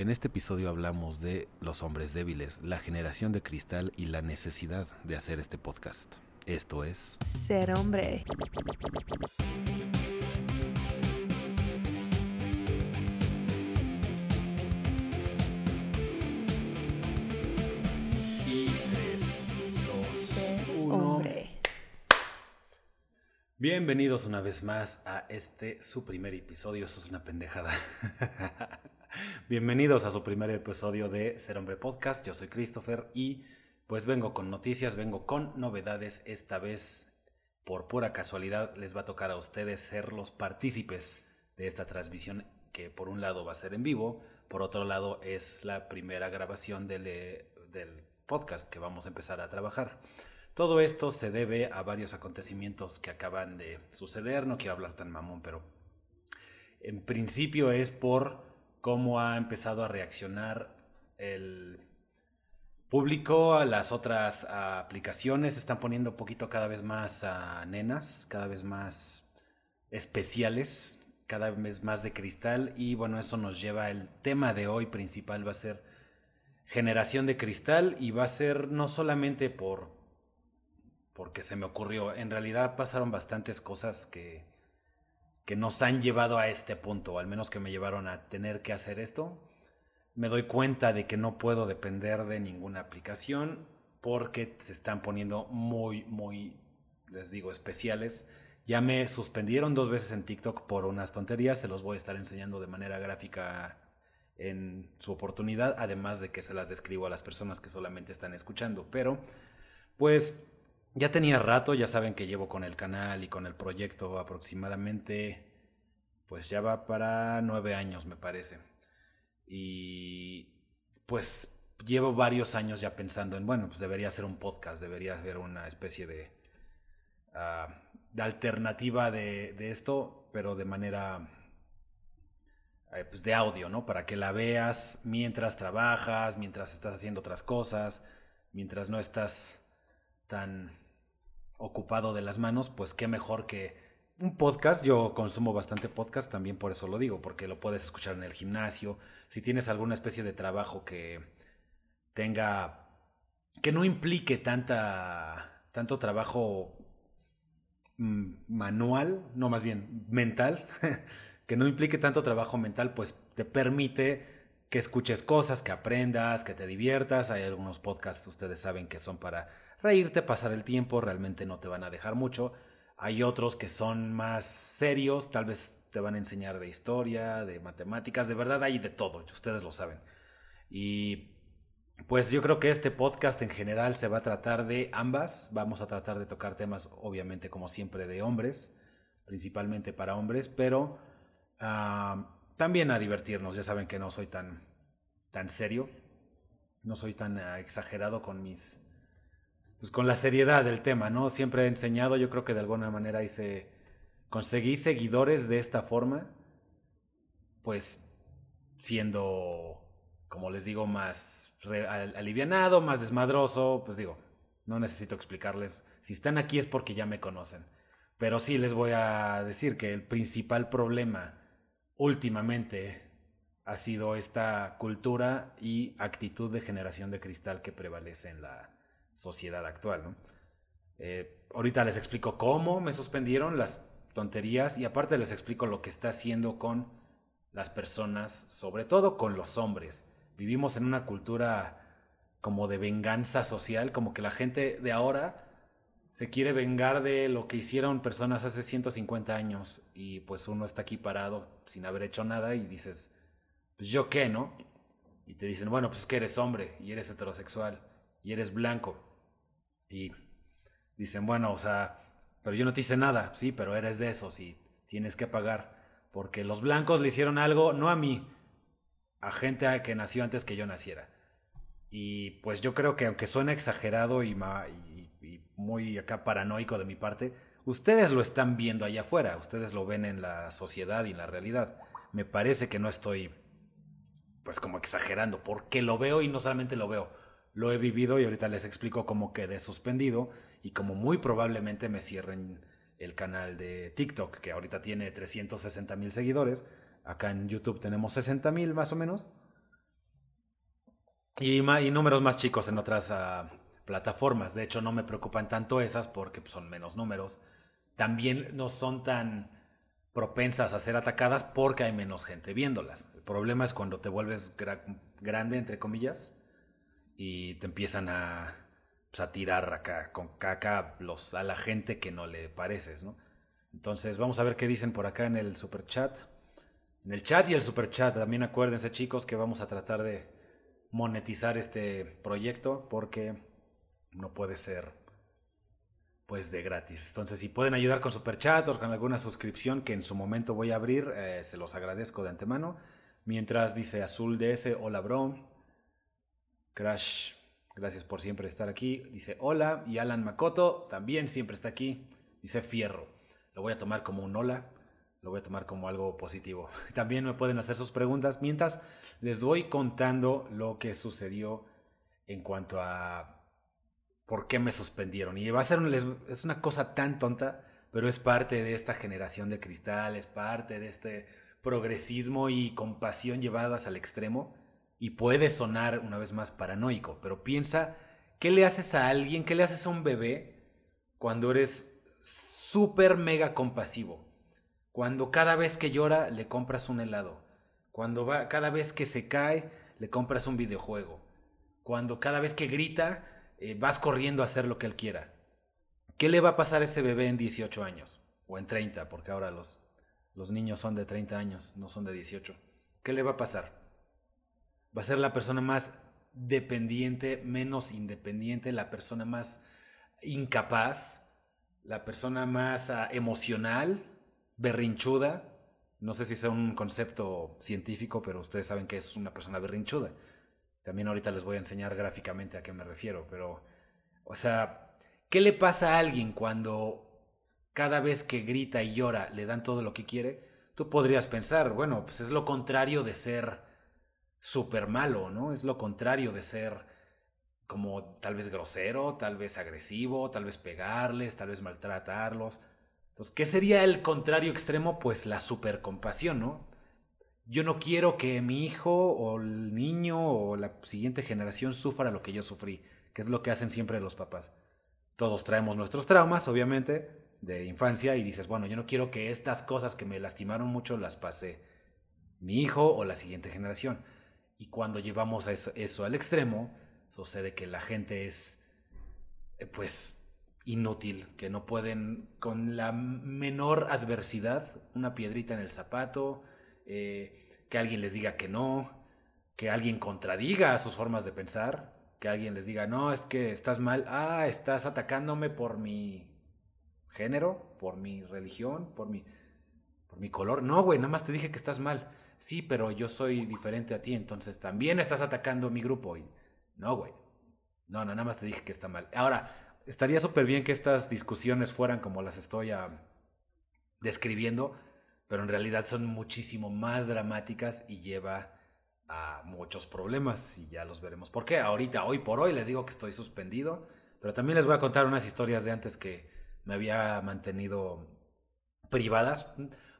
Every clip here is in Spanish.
En este episodio hablamos de los hombres débiles, la generación de cristal y la necesidad de hacer este podcast. Esto es Ser hombre. Bienvenidos una vez más a este su primer episodio. Eso es una pendejada. Bienvenidos a su primer episodio de Ser Hombre Podcast. Yo soy Christopher y pues vengo con noticias, vengo con novedades. Esta vez, por pura casualidad, les va a tocar a ustedes ser los partícipes de esta transmisión que por un lado va a ser en vivo, por otro lado es la primera grabación del, eh, del podcast que vamos a empezar a trabajar. Todo esto se debe a varios acontecimientos que acaban de suceder. No quiero hablar tan mamón, pero en principio es por cómo ha empezado a reaccionar el público a las otras aplicaciones. Están poniendo un poquito cada vez más nenas, cada vez más especiales, cada vez más de cristal. Y bueno, eso nos lleva, el tema de hoy principal va a ser generación de cristal y va a ser no solamente por porque se me ocurrió, en realidad pasaron bastantes cosas que que nos han llevado a este punto, al menos que me llevaron a tener que hacer esto. Me doy cuenta de que no puedo depender de ninguna aplicación porque se están poniendo muy, muy, les digo, especiales. Ya me suspendieron dos veces en TikTok por unas tonterías, se los voy a estar enseñando de manera gráfica en su oportunidad, además de que se las describo a las personas que solamente están escuchando. Pero, pues, ya tenía rato, ya saben que llevo con el canal y con el proyecto aproximadamente, pues ya va para nueve años, me parece. Y pues llevo varios años ya pensando en, bueno, pues debería ser un podcast, debería haber una especie de, ah, de alternativa de, esto, pero de manera eh, pues de audio, ¿no? Para que la veas mientras trabajas, mientras estás haciendo otras cosas, mientras no estás tan ocupado de las manos, pues qué mejor que un podcast. Yo consumo bastante podcast, también por eso lo digo, porque lo puedes escuchar en el gimnasio. Si tienes alguna especie de trabajo que tenga, que no implique tanta, tanto trabajo mm, manual, no más bien mental, que no implique tanto trabajo mental, pues te permite que escuches cosas, que aprendas, que te diviertas. Hay algunos podcasts, ustedes saben que son para reírte, pasar el tiempo, realmente no te van a dejar mucho. Hay otros que son más serios, tal vez te van a enseñar de historia, de matemáticas, de verdad hay de todo, ustedes lo saben. Y pues yo creo que este podcast en general se va a tratar de ambas, vamos a tratar de tocar temas obviamente como siempre de hombres, principalmente para hombres, pero ah, también a divertirnos, ya saben que no soy tan, tan serio, no soy tan ah, exagerado con mis pues con la seriedad del tema, ¿no? Siempre he enseñado, yo creo que de alguna manera hice, conseguí seguidores de esta forma, pues siendo, como les digo, más alivianado, más desmadroso, pues digo, no necesito explicarles, si están aquí es porque ya me conocen, pero sí les voy a decir que el principal problema últimamente ha sido esta cultura y actitud de generación de cristal que prevalece en la sociedad actual, ¿no? Eh, ahorita les explico cómo me suspendieron las tonterías y aparte les explico lo que está haciendo con las personas, sobre todo con los hombres. Vivimos en una cultura como de venganza social, como que la gente de ahora se quiere vengar de lo que hicieron personas hace 150 años y pues uno está aquí parado sin haber hecho nada y dices, pues yo qué, ¿no? Y te dicen, bueno, pues que eres hombre y eres heterosexual y eres blanco. Y dicen, bueno, o sea, pero yo no te hice nada, sí, pero eres de esos y tienes que pagar. Porque los blancos le hicieron algo, no a mí, a gente que nació antes que yo naciera. Y pues yo creo que aunque suena exagerado y, y muy acá paranoico de mi parte, ustedes lo están viendo allá afuera, ustedes lo ven en la sociedad y en la realidad. Me parece que no estoy pues como exagerando, porque lo veo y no solamente lo veo, lo he vivido y ahorita les explico cómo quedé suspendido y como muy probablemente me cierren el canal de TikTok, que ahorita tiene 360 mil seguidores. Acá en YouTube tenemos 60 mil más o menos. y, y números más chicos en otras ah, plataformas. De hecho, no me preocupan tanto esas porque pues, son menos números. También no son tan propensas a ser atacadas porque hay menos gente viéndolas. El problema es cuando te vuelves grande, entre comillas, y te empiezan a, pues, a tirar acá con caca los, a la gente que no le pareces, ¿no? Entonces vamos a ver qué dicen por acá en el super chat. En el chat y el super chat, también acuérdense chicos que vamos a tratar de monetizar este proyecto porque no puede ser pues de gratis. Entonces, si pueden ayudar con super chat o con alguna suscripción que en su momento voy a abrir, eh, se los agradezco de antemano. Mientras dice Azul DS, hola bro. Crash, gracias por siempre estar aquí. Dice hola. Y Alan Makoto también siempre está aquí. Dice fierro. Lo voy a tomar como un hola. Lo voy a tomar como algo positivo. También me pueden hacer sus preguntas mientras les voy contando lo que sucedió en cuanto a por qué me suspendieron. Y va a ser es una cosa tan tonta, pero es parte de esta generación de cristal, es parte de este progresismo y compasión llevadas al extremo. Y puede sonar una vez más paranoico, pero piensa, ¿qué le haces a alguien? ¿Qué le haces a un bebé cuando eres súper mega compasivo? Cuando cada vez que llora le compras un helado. Cuando va, cada vez que se cae le compras un videojuego. Cuando cada vez que grita eh, vas corriendo a hacer lo que él quiera. ¿Qué le va a pasar a ese bebé en 18 años? O en 30, porque ahora los, los niños son de 30 años, no son de 18. ¿Qué le va a pasar? Va a ser la persona más dependiente, menos independiente, la persona más incapaz, la persona más ah, emocional, berrinchuda. No sé si es un concepto científico, pero ustedes saben que es una persona berrinchuda. También ahorita les voy a enseñar gráficamente a qué me refiero, pero, o sea, ¿qué le pasa a alguien cuando cada vez que grita y llora le dan todo lo que quiere? Tú podrías pensar, bueno, pues es lo contrario de ser súper malo, ¿no? Es lo contrario de ser como tal vez grosero, tal vez agresivo, tal vez pegarles, tal vez maltratarlos. Entonces, ¿qué sería el contrario extremo? Pues la supercompasión, ¿no? yo no quiero que mi hijo o el niño o la siguiente generación sufra lo que yo sufrí, que es lo que hacen siempre los papás. Todos traemos nuestros traumas, obviamente, de infancia y dices, bueno, yo no quiero que estas cosas que me lastimaron mucho las pase mi hijo o la siguiente generación. Y cuando llevamos eso, eso al extremo, sucede que la gente es, eh, pues, inútil, que no pueden, con la menor adversidad, una piedrita en el zapato, eh, que alguien les diga que no, que alguien contradiga sus formas de pensar, que alguien les diga, no, es que estás mal, ah, estás atacándome por mi género, por mi religión, por mi, por mi color. No, güey, nada más te dije que estás mal. Sí, pero yo soy diferente a ti, entonces también estás atacando mi grupo. Y, no, güey. No, no, nada más te dije que está mal. Ahora, estaría súper bien que estas discusiones fueran como las estoy ah, describiendo, pero en realidad son muchísimo más dramáticas y lleva a muchos problemas y ya los veremos. ¿Por qué? Ahorita, hoy por hoy les digo que estoy suspendido, pero también les voy a contar unas historias de antes que me había mantenido privadas,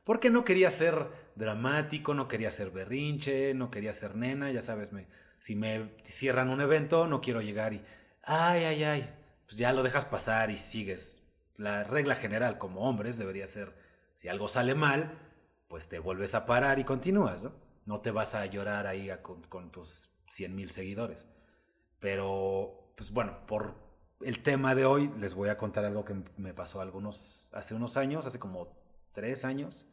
porque no quería ser dramático, no quería ser berrinche, no quería ser nena, ya sabes, me, si me cierran un evento, no quiero llegar y, ay, ay, ay, pues ya lo dejas pasar y sigues. La regla general como hombres debería ser si algo sale mal, pues te vuelves a parar y continúas, ¿no? No te vas a llorar ahí con, tus 100 mil seguidores. Pero, pues bueno, por el tema de hoy les voy a contar algo que me pasó algunos, hace unos años, hace como tres años,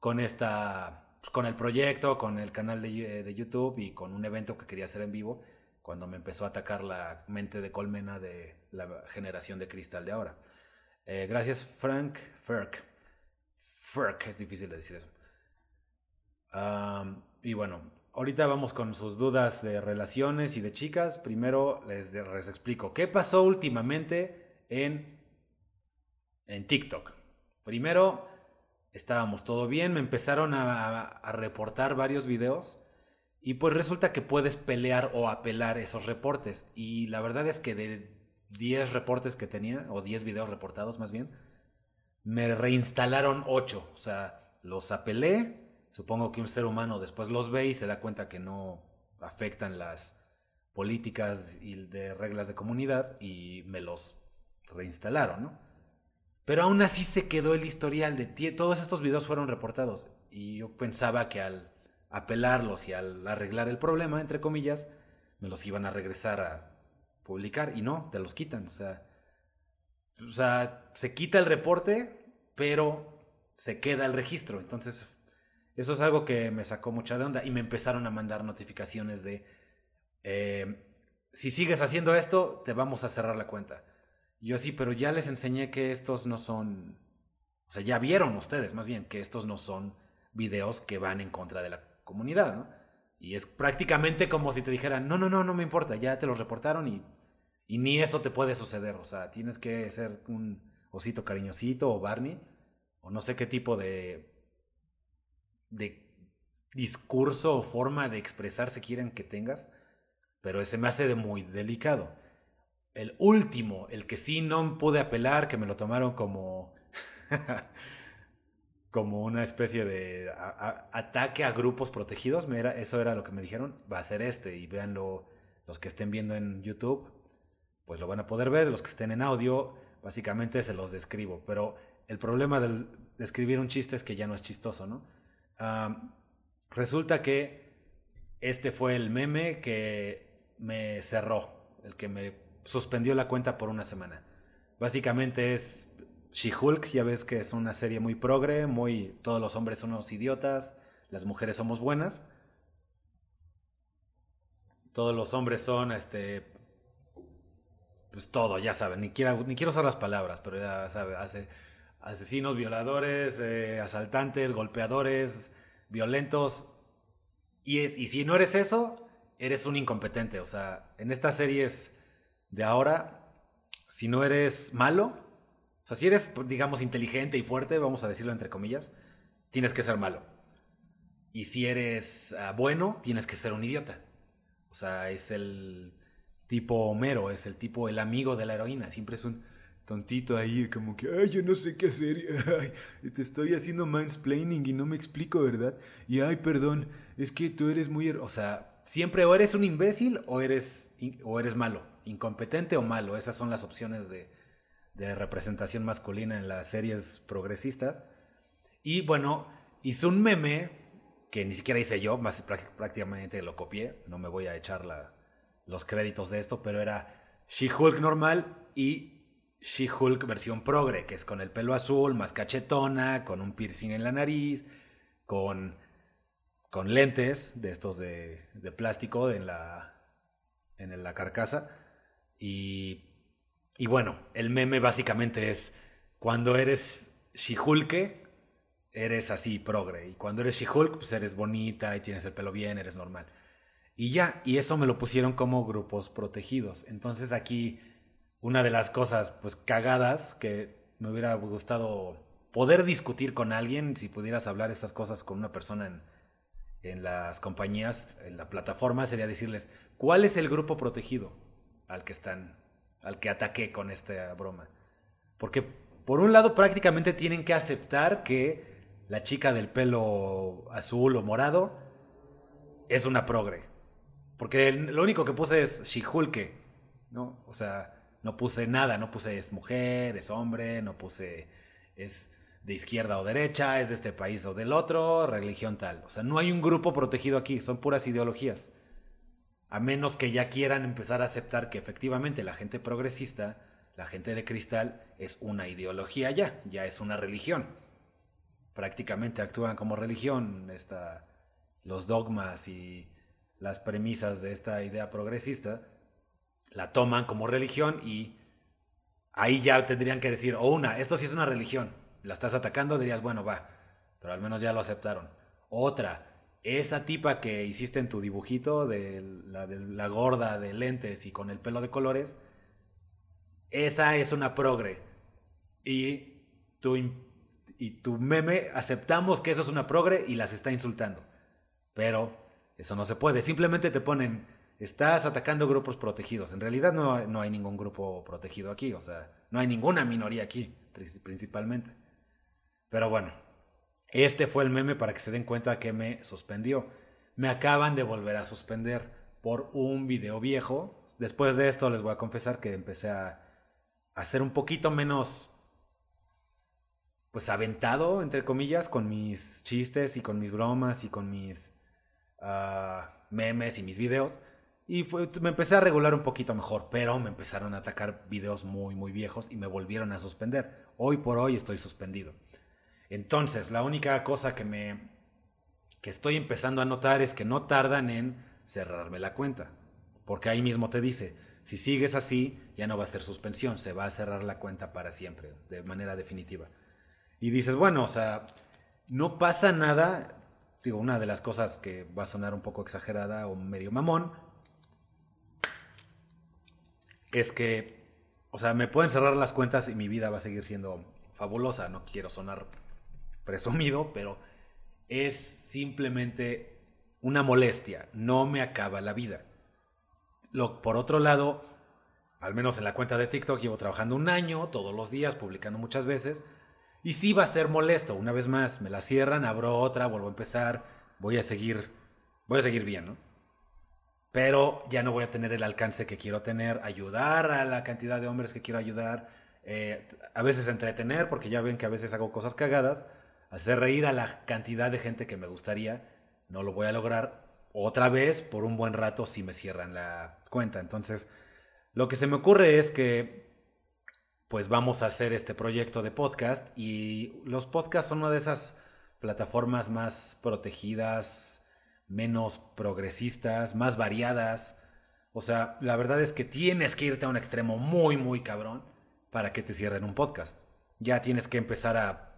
con esta, con el proyecto, con el canal de, de YouTube y con un evento que quería hacer en vivo, cuando me empezó a atacar la mente de colmena de la generación de cristal de ahora. Eh, gracias Frank Ferk Fuck, es difícil de decir eso. y bueno, ahorita vamos con sus dudas de relaciones y de chicas. Primero les, les explico qué pasó últimamente en, en TikTok. Primero, estábamos todo bien, me empezaron a, reportar varios videos. Y pues resulta que puedes pelear o apelar esos reportes. Y la verdad es que de 10 reportes que tenía, o 10 videos reportados más bien, me reinstalaron ocho. O sea, los apelé. Supongo que un ser humano después los ve y se da cuenta que no afectan las políticas y de reglas de comunidad y me los reinstalaron, ¿no? Pero aún así se quedó el historial de todos estos videos fueron reportados. Y yo pensaba que al apelarlos y al arreglar el problema, entre comillas, me los iban a regresar a publicar. Y no, te los quitan, o sea, o sea, se quita el reporte, pero se queda el registro, entonces eso es algo que me sacó mucha de onda y me empezaron a mandar notificaciones de eh, si sigues haciendo esto, te vamos a cerrar la cuenta. Yo sí, pero ya les enseñé que estos no son, o sea, ya vieron ustedes más bien que estos no son videos que van en contra de la comunidad, ¿no? Y es prácticamente como si te dijeran, no, no, no, no me importa, ya te lo reportaron y, y ni eso te puede suceder. O sea, tienes que ser un osito cariñosito o Barney, o no sé qué tipo de, de discurso o forma de expresarse quieren que tengas pero ese me hace de muy delicado. El último, el que sí no pude apelar, que me lo tomaron como como una especie de ataque a grupos protegidos, eso era lo que me dijeron, va a ser este y véanlo los que estén viendo en YouTube, pues lo van a poder ver, los que estén en audio, básicamente se los describo, pero el problema de escribir un chiste es que ya no es chistoso, ¿no? resulta que este fue el meme que me cerró, el que me suspendió la cuenta por una semana. Básicamente es She-Hulk, ya ves que es una serie muy progre, muy todos los hombres son unos idiotas, las mujeres somos buenas. Todos los hombres son este pues todo, ya saben, ni quiero, ni quiero usar las palabras, pero ya saben, hace asesinos, violadores, eh, asaltantes, golpeadores, violentos. Y, es, y si no eres eso, eres un incompetente. O sea, en estas series de ahora, si no eres malo, o sea, si eres, digamos, inteligente y fuerte, vamos a decirlo entre comillas, tienes que ser malo. Y si eres ah, bueno, tienes que ser un idiota. O sea, es el tipo Homero, es el tipo, el amigo de la heroína. Siempre es un tontito ahí, como que, ay, yo no sé qué hacer. Ay, te estoy haciendo mansplaining y no me explico, ¿verdad? Y, ay, perdón, es que tú eres muy... O sea, Siempre o eres un imbécil o eres, o eres malo, incompetente o malo. Esas son las opciones de, representación masculina en las series progresistas. Y bueno, hizo un meme que ni siquiera hice yo, más prácticamente lo copié. No me voy a echar los créditos de esto, pero era She-Hulk normal y She-Hulk versión progre, que es con el pelo azul, más cachetona, con un piercing en la nariz, con lentes de estos de, plástico en la, en la carcasa. Y, bueno, el meme básicamente es cuando eres Shihulke, eres así progre. Y cuando eres Shihulk, pues eres bonita y tienes el pelo bien, eres normal. Y ya, y eso me lo pusieron como grupos protegidos. Entonces aquí una de las cosas pues cagadas que me hubiera gustado poder discutir con alguien, si pudieras hablar estas cosas con una persona en, en las compañías, en la plataforma, sería decirles, ¿cuál es el grupo protegido al que están, al que ataqué con esta broma? Porque por un lado prácticamente tienen que aceptar que la chica del pelo azul o morado es una progre. Porque lo único que puse es Shihulke, ¿no? O sea, no puse nada, no puse es mujer, es hombre, no puse es de izquierda o derecha, es de este país o del otro, religión tal. O sea, no hay un grupo protegido aquí, son puras ideologías. A menos que ya quieran empezar a aceptar que efectivamente la gente progresista, la gente de cristal, es una ideología ya, ya es una religión. Prácticamente actúan como religión esta, los dogmas y las premisas de esta idea progresista, la toman como religión y ahí ya tendrían que decir, o una, esto sí es una religión, la estás atacando, dirías, bueno, va, pero al menos ya lo aceptaron. Otra, esa tipa que hiciste en tu dibujito de la, gorda de lentes y con el pelo de colores, esa es una progre. Y tu, y tu meme, aceptamos que eso es una progre y las está insultando. Pero eso no se puede. Simplemente te ponen, estás atacando grupos protegidos. En realidad no, no hay ningún grupo protegido aquí. O sea, no hay ninguna minoría aquí, principalmente. Pero bueno, este fue el meme para que se den cuenta que me suspendió. Me acaban de volver a suspender por un video viejo. Después de esto les voy a confesar que empecé a, a ser un poquito menos pues aventado, entre comillas, con mis chistes y con mis bromas y con mis ah, memes y mis videos. Y me empecé a regular un poquito mejor, pero me empezaron a atacar videos muy, muy viejos y me volvieron a suspender. Hoy por hoy estoy suspendido. Entonces, la única cosa que me que estoy empezando a notar es que no tardan en cerrarme la cuenta. Porque ahí mismo te dice, si sigues así, ya no va a ser suspensión, se va a cerrar la cuenta para siempre, de manera definitiva. Y dices, bueno, o sea, no pasa nada. Digo, una de las cosas que va a sonar un poco exagerada o medio mamón, es que, o sea, me pueden cerrar las cuentas y mi vida va a seguir siendo fabulosa. No quiero sonar presumido, pero es simplemente una molestia. No me acaba la vida. Lo, por otro lado, al menos en la cuenta de TikTok llevo trabajando un año, todos los días, publicando muchas veces. Y sí va a ser molesto. Una vez más, me la cierran, abro otra, vuelvo a empezar. Voy a seguir, voy a seguir bien, ¿no? pero ya no voy a tener el alcance que quiero tener, ayudar a la cantidad de hombres que quiero ayudar, eh, a veces entretener, porque ya ven que a veces hago cosas cagadas, hacer reír a la cantidad de gente que me gustaría, no lo voy a lograr otra vez por un buen rato si me cierran la cuenta. Entonces, lo que se me ocurre es que pues vamos a hacer este proyecto de podcast y los podcasts son una de esas plataformas más protegidas, menos progresistas, más variadas. O sea, la verdad es que tienes que irte a un extremo muy, muy cabrón para que te cierren un podcast. Ya tienes que empezar a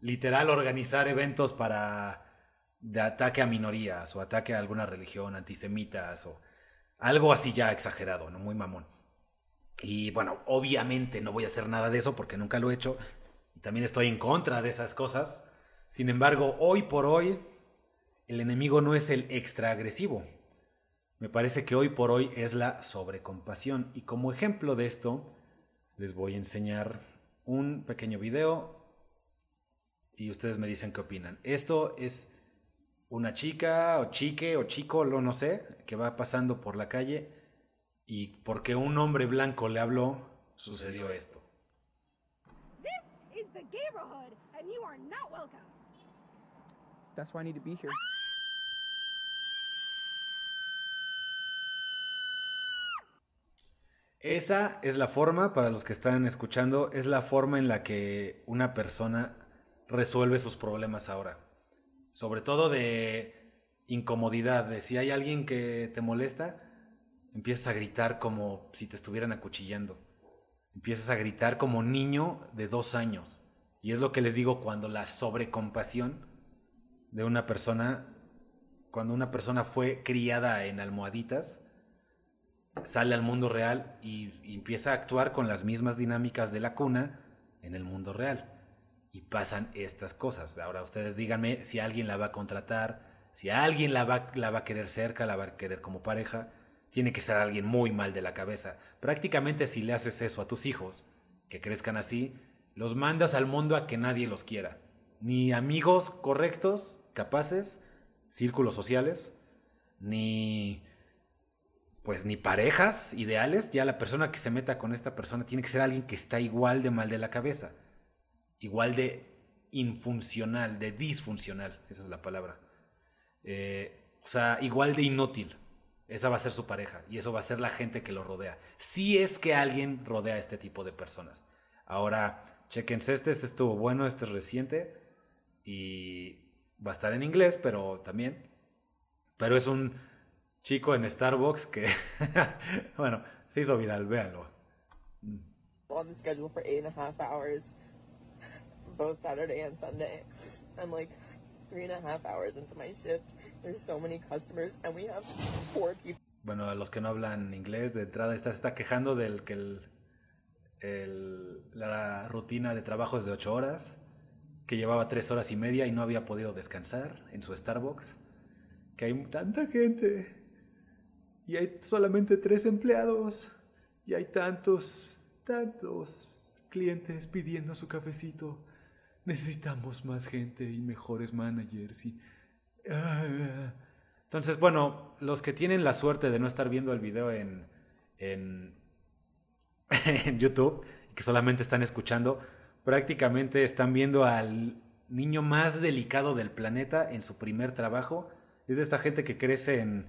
literal organizar eventos para ataque a minorías o ataque a alguna religión, antisemitas o algo así ya exagerado, ¿no? Muy mamón. Y bueno, obviamente no voy a hacer nada de eso porque nunca lo he hecho también estoy en contra de esas cosas. Sin embargo, hoy por hoy el enemigo no es el extra agresivo. Me parece que hoy por hoy es la sobrecompasión. Y como ejemplo de esto, les voy a enseñar un pequeño video y ustedes me dicen qué opinan. Esto es una chica o chique o chico, lo no sé, que va pasando por la calle y porque un hombre blanco le habló, sucedió esto. That's why I need to be here. Esa es la forma, para los que están escuchando, es la forma en la que una persona resuelve sus problemas ahora. Sobre todo de incomodidad, de si hay alguien que te molesta, empiezas a gritar como si te estuvieran acuchillando. Empiezas a gritar como niño de dos años. Y es lo que les digo cuando la sobrecompasión de una persona, cuando una persona fue criada en almohaditas, sale al mundo real y, empieza a actuar con las mismas dinámicas de la cuna en el mundo real. Y pasan estas cosas. Ahora ustedes díganme si alguien la va a contratar, si alguien la va, la va a querer cerca, la va a querer como pareja. Tiene que ser alguien muy mal de la cabeza. Prácticamente si le haces eso a tus hijos, que crezcan así, los mandas al mundo a que nadie los quiera. Ni amigos correctos, capaces, círculos sociales, ni pues ni parejas ideales, ya la persona que se meta con esta persona tiene que ser alguien que está igual de mal de la cabeza, igual de infuncional, de disfuncional, esa es la palabra. Eh, o sea, igual de inútil. Esa va a ser su pareja y eso va a ser la gente que lo rodea. Si es que alguien rodea a este tipo de personas. Ahora, chequense este, este estuvo bueno, este es reciente y va a estar en inglés, pero también. Pero es un chico en Starbucks que, bueno, se hizo viral, véanlo. On the schedule for eight and a half hours, both Saturday and Sunday. I'm like three and a half hours into my shift. There's so many customers, and we have four people. Bueno, a los que no hablan inglés, de entrada está, está quejando del que el, el, la rutina de trabajo es de ocho horas, que llevaba tres horas y media y no había podido descansar en su Starbucks, que hay tanta gente y hay solamente tres empleados y hay tantos, tantos clientes pidiendo su cafecito. Necesitamos más gente y mejores managers y... Ah, Entonces, bueno, los que tienen la suerte de no estar viendo el video en, en, en YouTube, que solamente están escuchando, prácticamente están viendo al niño más delicado del planeta en su primer trabajo. Es de esta gente que crece en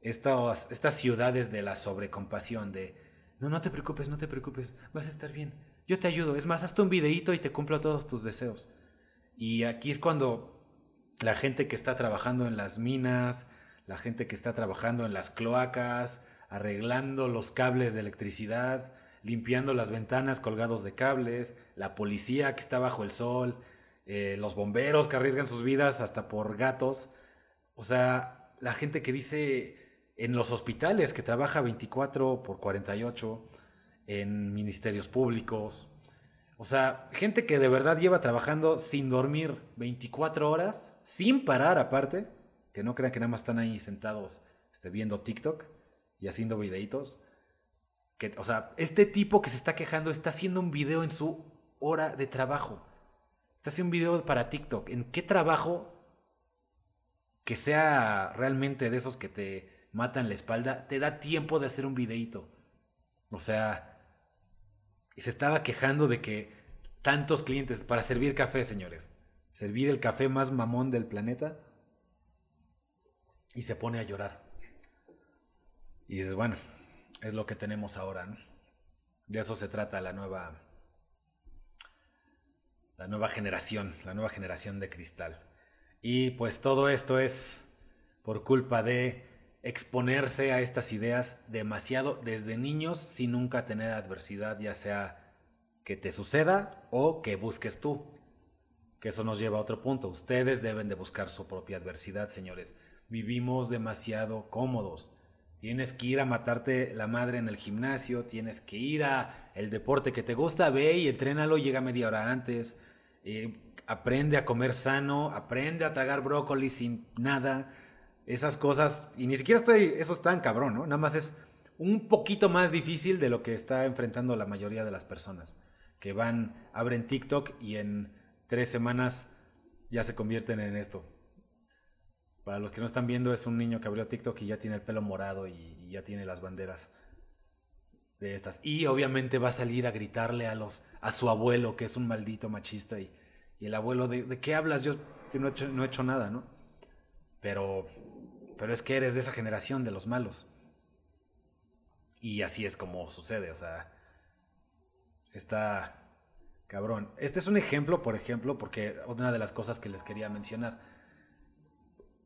estas, estas ciudades de la sobrecompasión, de, no, no te preocupes, no te preocupes, vas a estar bien, yo te ayudo, es más, hazte un videíto y te cumplo todos tus deseos. Y aquí es cuando la gente que está trabajando en las minas, la gente que está trabajando en las cloacas, arreglando los cables de electricidad, limpiando las ventanas colgados de cables, la policía que está bajo el sol, eh, los bomberos que arriesgan sus vidas hasta por gatos, o sea, la gente que dice en los hospitales que trabaja 24 por 48, en ministerios públicos, o sea, gente que de verdad lleva trabajando sin dormir 24 horas, sin parar aparte, que no crean que nada más están ahí sentados este, viendo TikTok y haciendo videitos. Que, o sea, este tipo que se está quejando está haciendo un video en su hora de trabajo. Está haciendo un video para TikTok. ¿En qué trabajo que sea realmente de esos que te matan la espalda te da tiempo de hacer un videito? O sea, y se estaba quejando de que tantos clientes para servir café, señores. Servir el café más mamón del planeta. Y se pone a llorar. Y dices, bueno, es lo que tenemos ahora. De eso se trata la nueva. La nueva generación, la nueva generación de cristal. Y pues todo esto es por culpa de exponerse a estas ideas demasiado desde niños sin nunca tener adversidad, ya sea que te suceda o que busques tú. Que eso nos lleva a otro punto. Ustedes deben de buscar su propia adversidad, señores. Vivimos demasiado cómodos. Tienes que ir a matarte la madre en el gimnasio, tienes que ir a el deporte que te gusta, ve y entrénalo, llega media hora antes. Eh, aprende a comer sano, aprende a tragar brócoli sin nada esas cosas, y ni siquiera estoy, eso es tan cabrón, ¿no? Nada más es un poquito más difícil de lo que está enfrentando la mayoría de las personas, que van, abren TikTok y en tres semanas ya se convierten en esto. Para los que no están viendo, es un niño que abrió TikTok y ya tiene el pelo morado y, ya tiene las banderas de estas. Y obviamente va a salir a gritarle a los a su abuelo, que es un maldito machista, y, el abuelo, ¿de, qué hablas? Yo, no, no he hecho nada, ¿no? Pero pero es que eres de esa generación de los malos. Y así es como sucede, o sea, está cabrón. Este es un ejemplo, por ejemplo, porque una de las cosas que les quería mencionar.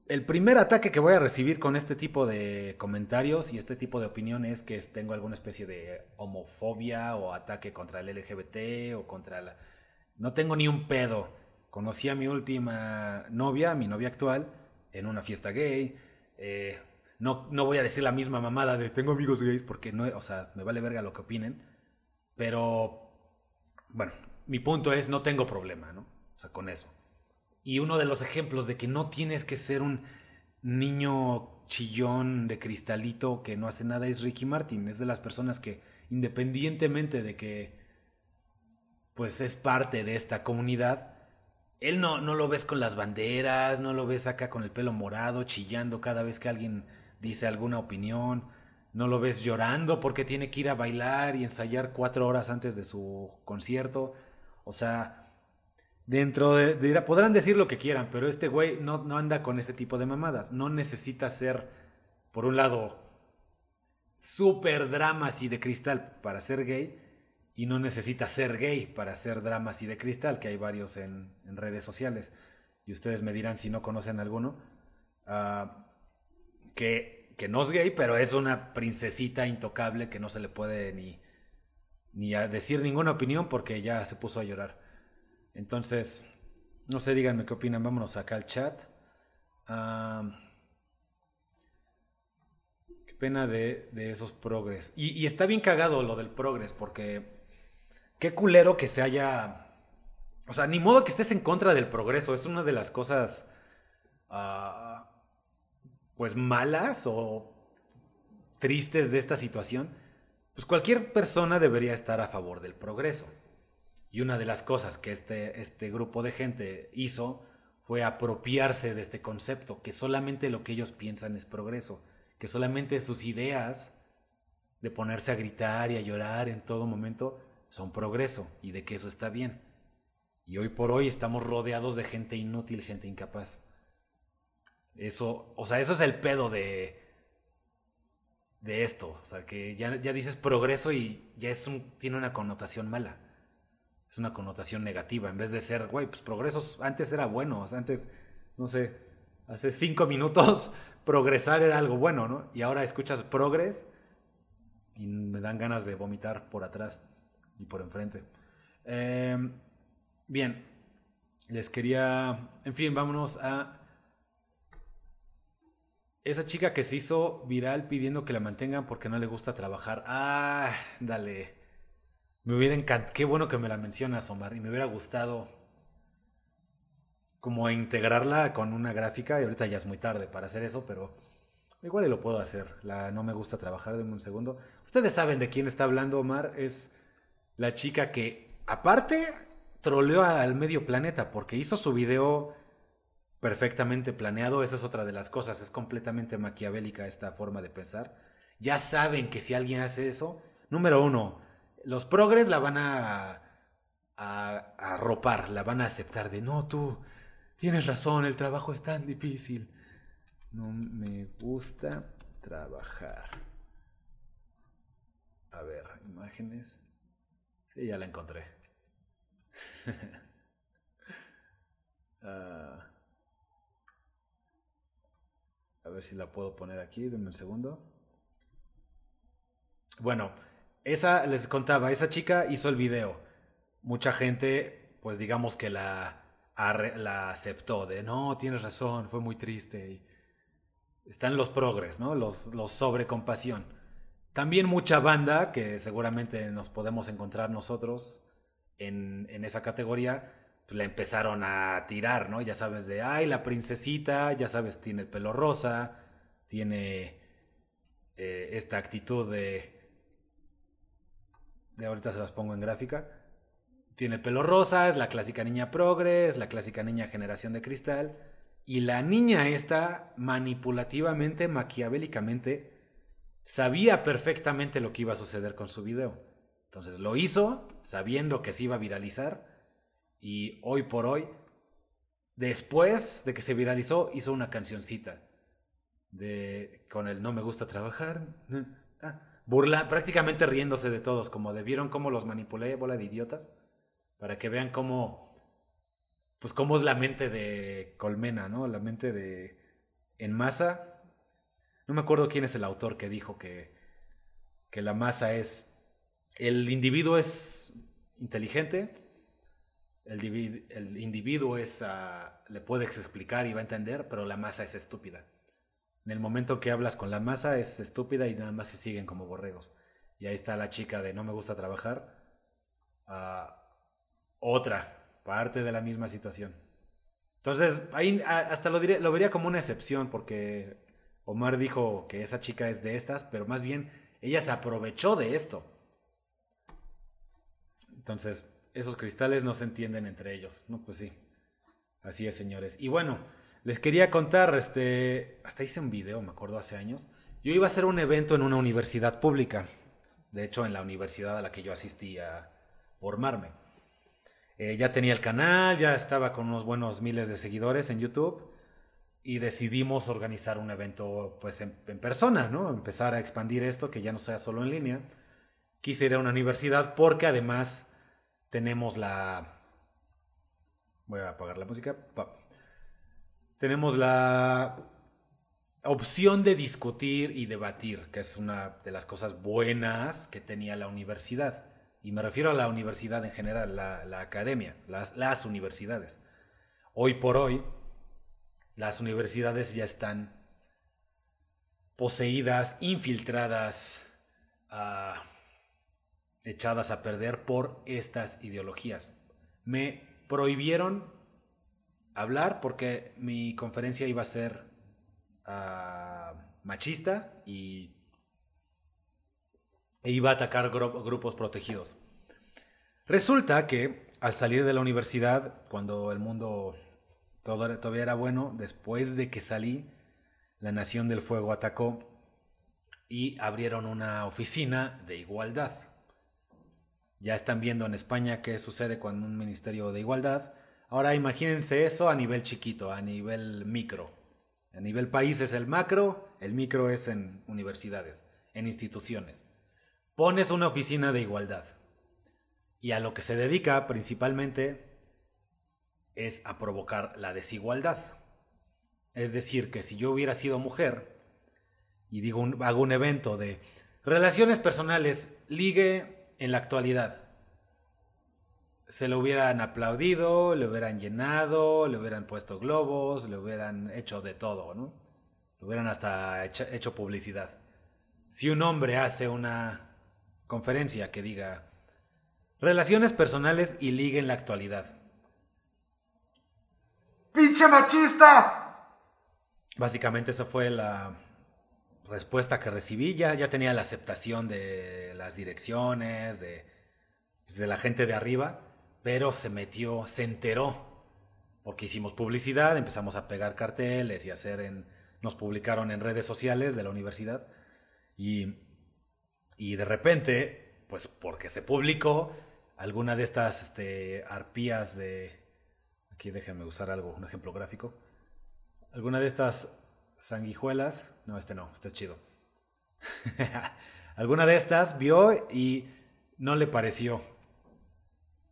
El primer ataque que voy a recibir con este tipo de comentarios y este tipo de opinión es que tengo alguna especie de homofobia o ataque contra el LGBT o contra la... No tengo ni un pedo. Conocí a mi última novia, mi novia actual, en una fiesta gay eh, no, no voy a decir la misma mamada de tengo amigos gays porque no, o sea, me vale verga lo que opinen. Pero, bueno, mi punto es no tengo problema, ¿no? O sea, con eso. Y uno de los ejemplos de que no tienes que ser un niño chillón de cristalito que no hace nada es Ricky Martin. Es de las personas que, independientemente de que, pues es parte de esta comunidad, él no, no lo ves con las banderas, no lo ves acá con el pelo morado, chillando cada vez que alguien dice alguna opinión, no lo ves llorando porque tiene que ir a bailar y ensayar cuatro horas antes de su concierto. O sea, dentro de, podrán decir lo que quieran, pero este güey no, no anda con ese tipo de mamadas. No necesita ser, por un lado, súper dramas y de cristal para ser gay y no necesita ser gay para hacer dramas y de cristal, que hay varios en, redes sociales. Y ustedes me dirán si no conocen alguno. Ah, que, que, no es gay, pero es una princesita intocable que no se le puede ni, ni decir ninguna opinión porque ya se puso a llorar. Entonces, no sé, díganme qué opinan. Vámonos acá al chat. Ah, qué pena de, de esos progres. Y, y, está bien cagado lo del progres porque qué culero que se haya... O sea, ni modo que estés en contra del progreso. Es una de las cosas... Ah, pues malas o tristes de esta situación. Pues cualquier persona debería estar a favor del progreso. Y una de las cosas que este, este grupo de gente hizo fue apropiarse de este concepto, que solamente lo que ellos piensan es progreso, que solamente sus ideas de ponerse a gritar y a llorar en todo momento son progreso y de que eso está bien. Y hoy por hoy estamos rodeados de gente inútil, gente incapaz. Eso, o sea, eso es el pedo de de esto, o sea, que ya, ya dices progreso y ya es un tiene una connotación mala. Es una connotación negativa en vez de ser, güey, pues progresos antes era bueno, antes no sé, hace cinco minutos progresar era algo bueno, ¿no? Y ahora escuchas progres y me dan ganas de vomitar por atrás y por enfrente. Em, bien, les quería, en fin, vámonos a esa chica que se hizo viral pidiendo que la mantengan porque no le gusta trabajar. Ah, dale. Me hubiera encantado. Qué bueno que me la mencionas, Omar. Y me hubiera gustado como integrarla con una gráfica. Y ahorita ya es muy tarde para hacer eso, pero igual lo puedo hacer. La no me gusta trabajar. de un segundo. Ustedes saben de quién está hablando, Omar. Es la chica que, aparte, troleó al medio planeta porque hizo su video perfectamente planeado. Esa es otra de las cosas. Es completamente maquiavélica esta forma de pensar. Ya saben que si alguien hace eso, número uno, los progres la van a, arropar, la van a aceptar de no, tú tienes razón, el trabajo es tan difícil. No me gusta trabajar. A ver, imágenes. Sí, ya la encontré. Ah. A ver si la puedo poner aquí, denme un segundo. Bueno, esa les contaba, esa chica hizo el video. Mucha gente, pues digamos que la, la aceptó, de no, tienes razón, fue muy triste. Y están los progres, ¿no? Los, los sobre compasión. También mucha banda, que seguramente nos podemos encontrar nosotros en, en esa categoría, pues, la empezaron a tirar, ¿no? Ya sabes de, ay, la princesita, ya sabes, tiene el pelo rosa, tiene eh, esta actitud de... De ahorita se las pongo en gráfica. Tiene el pelo rosa, es la clásica niña progres, la clásica niña generación de cristal. Y la niña esta, manipulativamente, maquiavélicamente, sabía perfectamente lo que iba a suceder con su video. Entonces lo hizo, sabiendo que se iba a viralizar y hoy por hoy, después de que se viralizó, hizo una cancioncita de con el no me gusta trabajar. Ah, burla, prácticamente riéndose de todos, como de vieron cómo los manipulé, bola de idiotas, para que vean cómo, pues cómo es la mente de Colmena, ¿no? La mente de en masa. No me acuerdo quién es el autor que dijo que, que la masa es, el individuo es inteligente, el, individuo es, ah, le puedes explicar y va a entender, pero la masa es estúpida. En el momento que hablas con la masa es estúpida y nada más se siguen como borregos. Y ahí está la chica de no me gusta trabajar. Ah, otra, parte de la misma situación. Entonces, ahí ah, hasta lo, diré, lo vería como una excepción porque Omar dijo que esa chica es de estas, pero más bien ella se aprovechó de esto. Entonces, esos cristales no se entienden entre ellos. No, pues sí. Así es, señores. Y bueno, les quería contar, este, hasta hice un video, me acuerdo, hace años. Yo iba a hacer un evento en una universidad pública. De hecho, en la universidad a la que yo asistí a formarme. Eh, ya tenía el canal, ya estaba con unos buenos miles de seguidores en YouTube y decidimos organizar un evento pues en, en, persona, ¿no? Empezar a expandir esto, que ya no sea solo en línea. Quise ir a una universidad porque además tenemos la... Voy a apagar la música. Tenemos la opción de discutir y debatir, que es una de las cosas buenas que tenía la universidad. Y me refiero a la universidad en general, la, academia, las, las, universidades. Hoy por hoy, las universidades ya están poseídas, infiltradas, uh, echadas a perder por estas ideologías. Me prohibieron hablar porque mi conferencia iba a ser ah, machista y e iba a atacar grupos protegidos. Resulta que al salir de la universidad, cuando el mundo todo todavía era bueno. Después de que salí, la Nación del Fuego atacó y abrieron una oficina de igualdad. Ya están viendo en España qué sucede con un ministerio de igualdad. Ahora imagínense eso a nivel chiquito, a nivel micro. A nivel país es el macro, el micro es en universidades, en instituciones. Pones una oficina de igualdad. Y a lo que se dedica principalmente es a provocar la desigualdad. Es decir, que si yo hubiera sido mujer y digo hago un evento de relaciones personales, ligue en la actualidad se lo hubieran aplaudido, le hubieran llenado, le hubieran puesto globos, le hubieran hecho de todo, ¿no? Le hubieran hasta hecho, publicidad. Si un hombre hace una conferencia que diga relaciones personales y ligue en la actualidad. ¡Pinche machista! Básicamente esa fue la, respuesta que recibí, ya, ya tenía la aceptación de las direcciones, de, pues, de la gente de arriba, pero se metió, se enteró, porque hicimos publicidad, empezamos a pegar carteles y hacer en, nos publicaron en redes sociales de la universidad y, y de repente, pues porque se publicó, alguna de estas este, arpías de, aquí déjenme usar algo, un ejemplo gráfico, alguna de estas sanguijuelas. No, este no, este es chido. Alguna de estas vio y no le pareció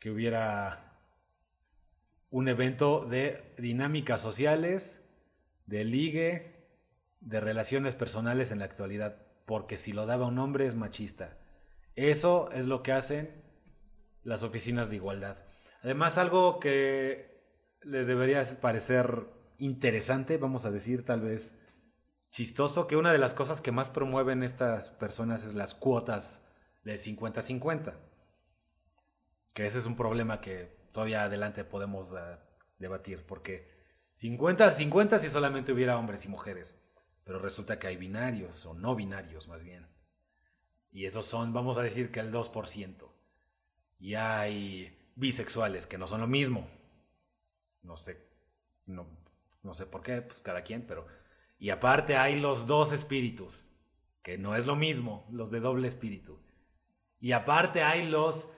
que hubiera un evento de dinámicas sociales, de ligue, de relaciones personales en la actualidad, porque si lo daba un hombre es machista. Eso es lo que hacen las oficinas de igualdad. Además, algo que les debería parecer interesante, vamos a decir tal vez chistoso que una de las cosas que más promueven estas personas es las cuotas de 50-50. Que ese es un problema que todavía adelante podemos eh, debatir, porque 50-50 si solamente hubiera hombres y mujeres, pero resulta que hay binarios o no binarios más bien. Y esos son, vamos a decir que el 2%. Y hay bisexuales que no son lo mismo. No sé, no, no sé por qué, pues cada quien, pero y aparte hay los dos espíritus, que no es lo mismo, los de doble espíritu. Y aparte hay los,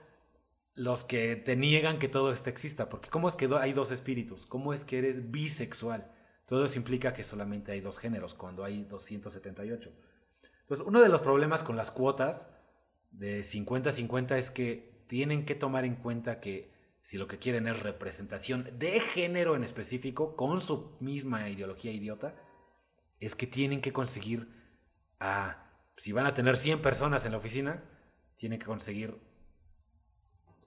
los que te niegan que todo esto exista, porque ¿cómo es que hay dos espíritus? ¿Cómo es que eres bisexual? Todo eso implica que solamente hay dos géneros, cuando hay 278. Entonces, uno de los problemas con las cuotas de 50-50 es que tienen que tomar en cuenta que si lo que quieren es representación de género en específico, con su misma ideología idiota, es que tienen que conseguir a, si van a tener 100 personas en la oficina, tienen que conseguir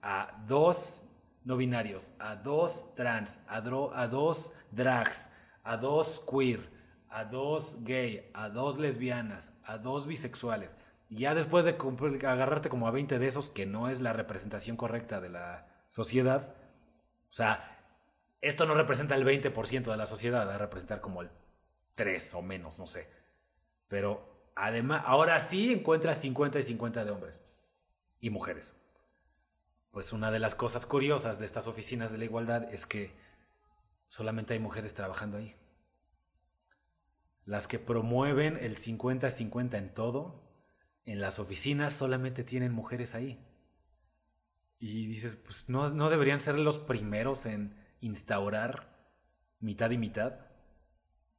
a dos no binarios, a dos trans, a, dos drags, a dos queer, a dos gay, a dos lesbianas, a dos bisexuales. Y ya después de agarrarte como a 20 de esos, que no es la representación correcta de la sociedad, o sea, esto no representa el 20% de la sociedad, va a representar como el tres o menos, no sé. Pero además, ahora sí encuentras 50 y 50 de hombres y mujeres. Pues una de las cosas curiosas de estas oficinas de la igualdad es que solamente hay mujeres trabajando ahí. Las que promueven el 50-50 en todo, en las oficinas solamente tienen mujeres ahí. Y dices, pues no, no deberían ser los primeros en instaurar mitad y mitad.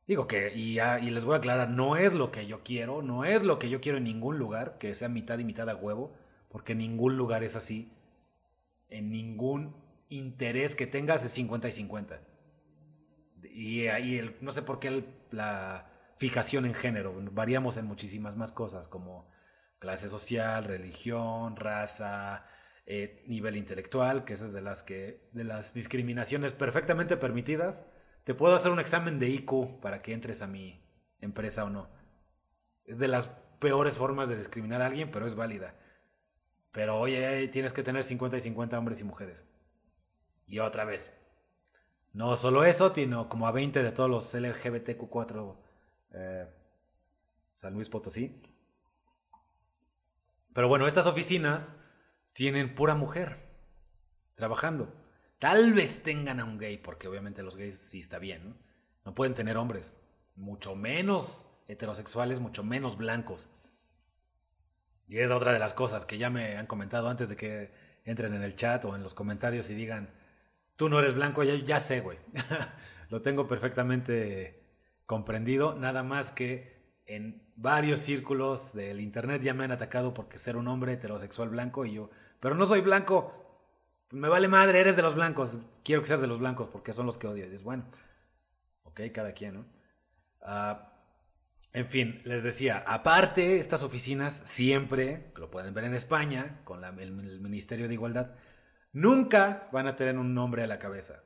Digo que, y, y les voy a aclarar, no es lo que yo quiero, no es lo que yo quiero en ningún lugar, que sea mitad y mitad a huevo, porque en ningún lugar es así. En ningún interés que tengas es 50 y 50. Y ahí, el, no sé por qué la fijación en género, variamos en muchísimas más cosas, como clase social, religión, raza, eh, nivel intelectual, que esas de las que, de las discriminaciones perfectamente permitidas te puedo hacer un examen de IQ para que entres a mi empresa o no. Es de las peores formas de discriminar a alguien, pero es válida. Pero oye, tienes que tener 50 y 50 hombres y mujeres. Y otra vez. No solo eso, sino como a 20 de todos los LGBTQ4 eh, San Luis Potosí. Pero bueno, estas oficinas tienen pura mujer trabajando. tal vez tengan a un gay, porque obviamente los gays sí está bien, ¿no? Pueden tener hombres, mucho menos heterosexuales, mucho menos blancos. Y es otra de las cosas que ya me han comentado antes de que entren en el chat o en los comentarios y digan, tú no eres blanco, ya, ya sé, güey. Lo tengo perfectamente comprendido, nada más que en varios círculos del internet ya me han atacado porque ser un hombre heterosexual blanco y yo, pero no soy blanco, me vale madre, eres de los blancos, quiero que seas de los blancos porque son los que odio. Y es bueno, ok, cada quien, ¿no? Ah, en fin, les decía, aparte, estas oficinas siempre, lo pueden ver en España, con el, Ministerio de Igualdad, nunca van a tener un nombre a la cabeza.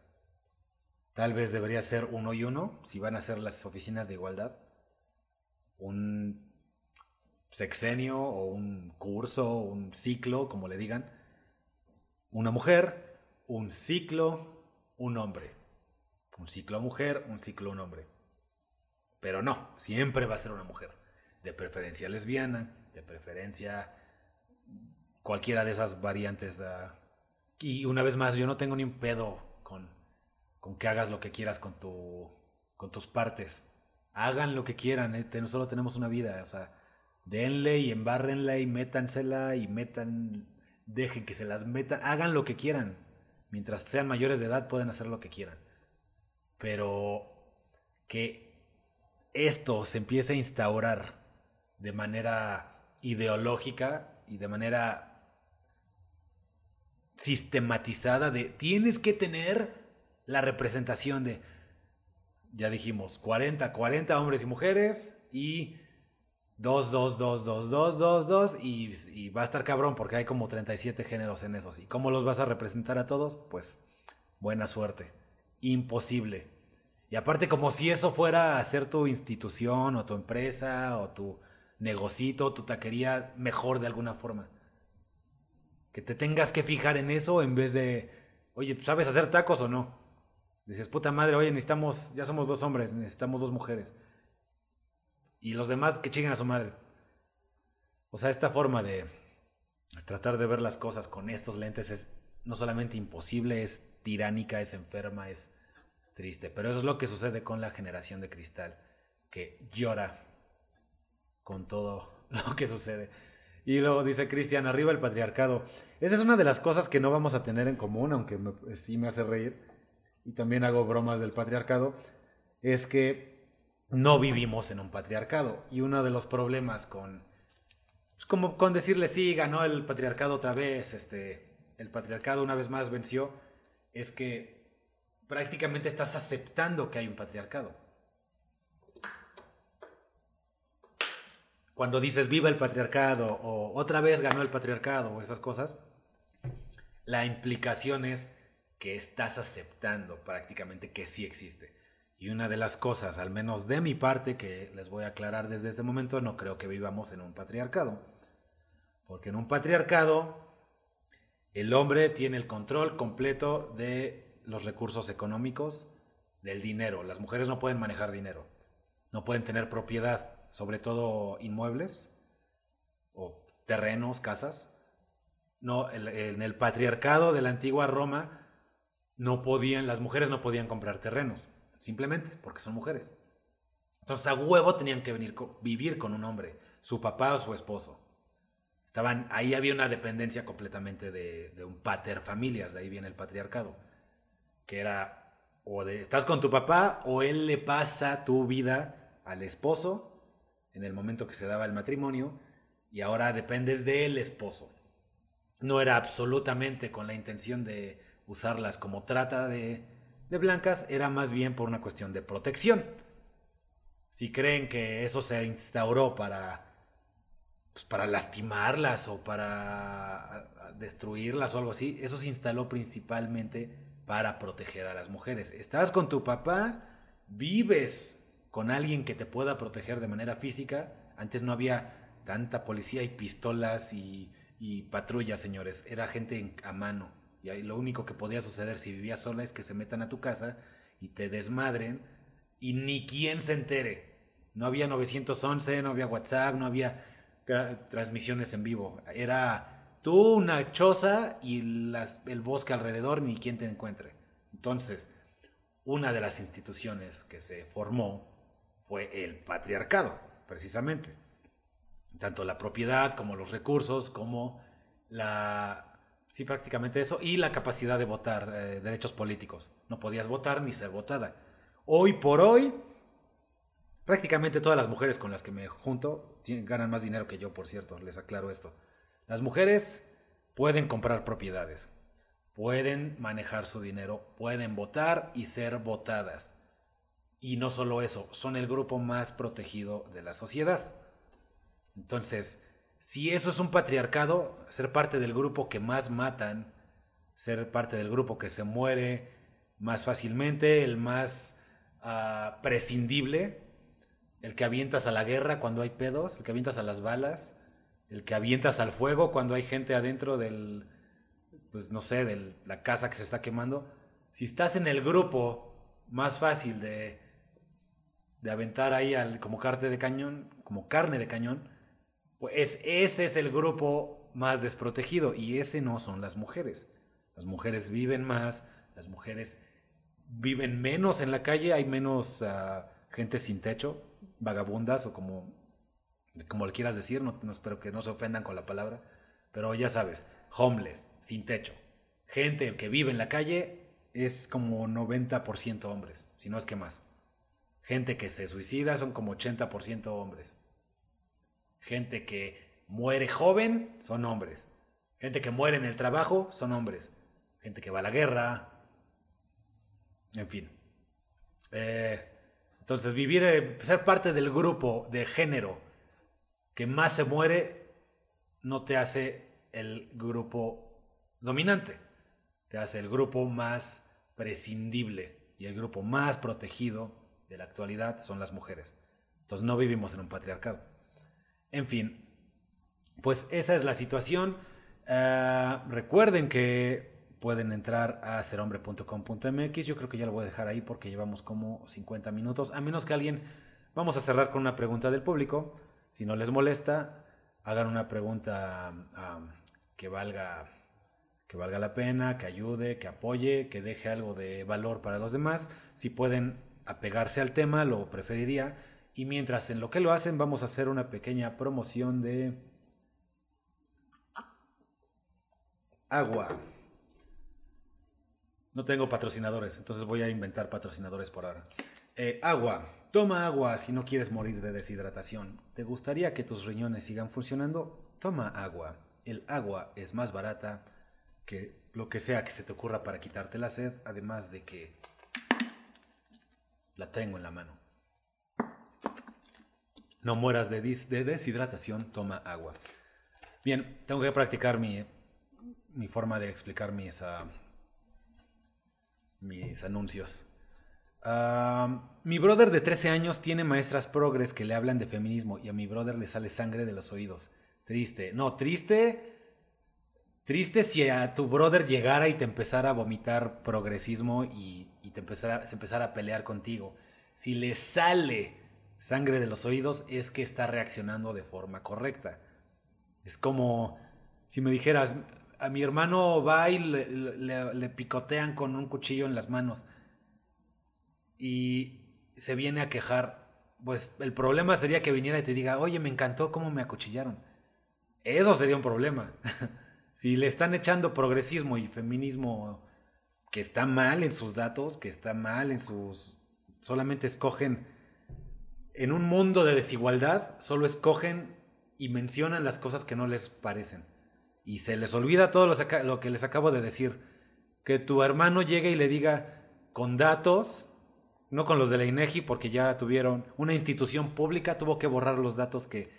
Tal vez debería ser uno y uno, si van a ser las oficinas de igualdad. Un sexenio o un curso, un ciclo, como le digan. Una mujer, un ciclo, un hombre. Un ciclo mujer, un ciclo un hombre. Pero no, siempre va a ser una mujer. De preferencia lesbiana, de preferencia cualquiera de esas variantes. Uh, y una vez más, yo no tengo ni un pedo con con que hagas lo que quieras con, tu, con tus partes. Hagan lo que quieran, ¿eh? solo tenemos una vida, o sea, denle y embárrenla y métansela y metan, dejen que se las metan, hagan lo que quieran. Mientras sean mayores de edad pueden hacer lo que quieran. Pero que esto se empiece a instaurar de manera ideológica y de manera sistematizada de tienes que tener la representación de, ya dijimos, 40, 40 hombres y mujeres y 2, 2, 2, 2, 2, 2, 2 y, y va a estar cabrón porque hay como 37 géneros en esos. ¿Y cómo los vas a representar a todos? Pues buena suerte. Imposible. Y aparte como si eso fuera a ser tu institución o tu empresa o tu negocito, tu taquería mejor de alguna forma. Que te tengas que fijar en eso en vez de, oye, ¿sabes hacer tacos o no? Dices, puta madre, oye, necesitamos, ya somos dos hombres, necesitamos dos mujeres. Y los demás que chinguen a su madre. O sea, esta forma de tratar de ver las cosas con estos lentes es no solamente imposible, es tiránica, es enferma, es triste. Pero eso es lo que sucede con la generación de cristal, que llora con todo lo que sucede. Y luego dice Cristian, arriba el patriarcado. Esa es una de las cosas que no vamos a tener en común, aunque sí me hace reír y también hago bromas del patriarcado, es que no vivimos en un patriarcado. Y uno de los problemas con, pues, como con decirle sí, ganó el patriarcado otra vez, este, el patriarcado una vez más venció, es que prácticamente estás aceptando que hay un patriarcado. Cuando dices viva el patriarcado o otra vez ganó el patriarcado o esas cosas, la implicación es que estás aceptando prácticamente que sí existe. Y una de las cosas, al menos de mi parte, que les voy a aclarar desde este momento, no creo que vivamos en un patriarcado. Porque en un patriarcado el hombre tiene el control completo de los recursos económicos, del dinero. Las mujeres no pueden manejar dinero, no pueden tener propiedad, sobre todo inmuebles o terrenos, casas. No, en el patriarcado de la antigua Roma, no podían, las mujeres no podían comprar terrenos, simplemente porque son mujeres. Entonces a huevo tenían que venir, vivir con un hombre, su papá o su esposo. Estaban, ahí había una dependencia completamente de, un pater familias, de ahí viene el patriarcado, que era o de, estás con tu papá o él le pasa tu vida al esposo en el momento que se daba el matrimonio y ahora dependes del esposo. No era absolutamente con la intención de usarlas como trata de, blancas era más bien por una cuestión de protección. Si creen que eso se instauró para, pues, para lastimarlas o para destruirlas o algo así, eso se instaló principalmente para proteger a las mujeres. Estás con tu papá, vives con alguien que te pueda proteger de manera física. Antes no había tanta policía y pistolas y, y patrullas, señores. Era gente a mano. Y ahí lo único que podía suceder si vivías sola es que se metan a tu casa y te desmadren y ni quien se entere. No había 911, no había WhatsApp, no había transmisiones en vivo. Era tú una choza y el bosque alrededor ni quien te encuentre. Entonces, una de las instituciones que se formó fue el patriarcado, precisamente. Tanto la propiedad como los recursos, como la... Sí, prácticamente eso. Y la capacidad de votar, eh, derechos políticos. No podías votar ni ser votada. Hoy por hoy, prácticamente todas las mujeres con las que me junto ganan más dinero que yo, por cierto, les aclaro esto. Las mujeres pueden comprar propiedades, pueden manejar su dinero, pueden votar y ser votadas. Y no solo eso, son el grupo más protegido de la sociedad. Entonces, si eso es un patriarcado, ser parte del grupo que más matan, ser parte del grupo que se muere más fácilmente, el más ah, prescindible, el que avientas a la guerra cuando hay pedos, el que avientas a las balas, el que avientas al fuego cuando hay gente adentro del, pues no sé, de la casa que se está quemando. Si estás en el grupo más fácil de, de aventar ahí al, como carne de cañón, como carne de cañón, pues ese es el grupo más desprotegido y ese no son las mujeres. Las mujeres viven más, las mujeres viven menos en la calle, hay menos ah, gente sin techo, vagabundas o como, como le quieras decir, no, no espero que no se ofendan con la palabra, pero ya sabes, homeless, sin techo. Gente que vive en la calle es como 90% hombres, si no es que más. Gente que se suicida son como 80% hombres. Gente que muere joven son hombres. Gente que muere en el trabajo son hombres. Gente que va a la guerra. En fin. Eh, entonces, vivir, eh, ser parte del grupo de género que más se muere no te hace el grupo dominante, te hace el grupo más prescindible y el grupo más protegido de la actualidad son las mujeres. Entonces no vivimos en un patriarcado. En fin, pues esa es la situación. Eh, recuerden que pueden entrar a serhombre.com.mx. Yo creo que ya lo voy a dejar ahí porque llevamos como 50 minutos. A menos que alguien... Vamos a cerrar con una pregunta del público. Si no les molesta, hagan una pregunta que valga que valga la pena, que ayude, que apoye, que deje algo de valor para los demás. Si pueden apegarse al tema, lo preferiría. Y mientras en lo que lo hacen, vamos a hacer una pequeña promoción de agua. No tengo patrocinadores, entonces voy a inventar patrocinadores por ahora. Eh, agua. Toma agua si no quieres morir de deshidratación. ¿Te gustaría que tus riñones sigan funcionando? Toma agua el agua es más barata que lo que sea que se te ocurra para quitarte la sed, además de que la tengo en la mano. No mueras de, deshidratación, toma agua. Bien, tengo que practicar mi, mi forma de explicar mis, mis anuncios. Uh, mi brother de 13 años tiene maestras progres que le hablan de feminismo y a mi brother le sale sangre de los oídos. Triste. No, triste. Triste si a tu brother llegara y te empezara a vomitar progresismo y, te se empezara a pelear contigo. Si le sale sangre de los oídos es que está reaccionando de forma correcta. Es como si me dijeras, a mi hermano va y le, picotean con un cuchillo en las manos y se viene a quejar. Pues el problema sería que viniera y te diga, oye, me encantó cómo me acuchillaron. Eso sería un problema. si le están echando progresismo y feminismo que está mal en sus datos, que está mal en sus... solamente escogen, en un mundo de desigualdad, solo escogen y mencionan las cosas que no les parecen. Y se les olvida todo lo, que les acabo de decir. Que tu hermano llegue y le diga con datos, no con los de la INEGI, porque ya tuvieron una institución pública, tuvo que borrar los datos que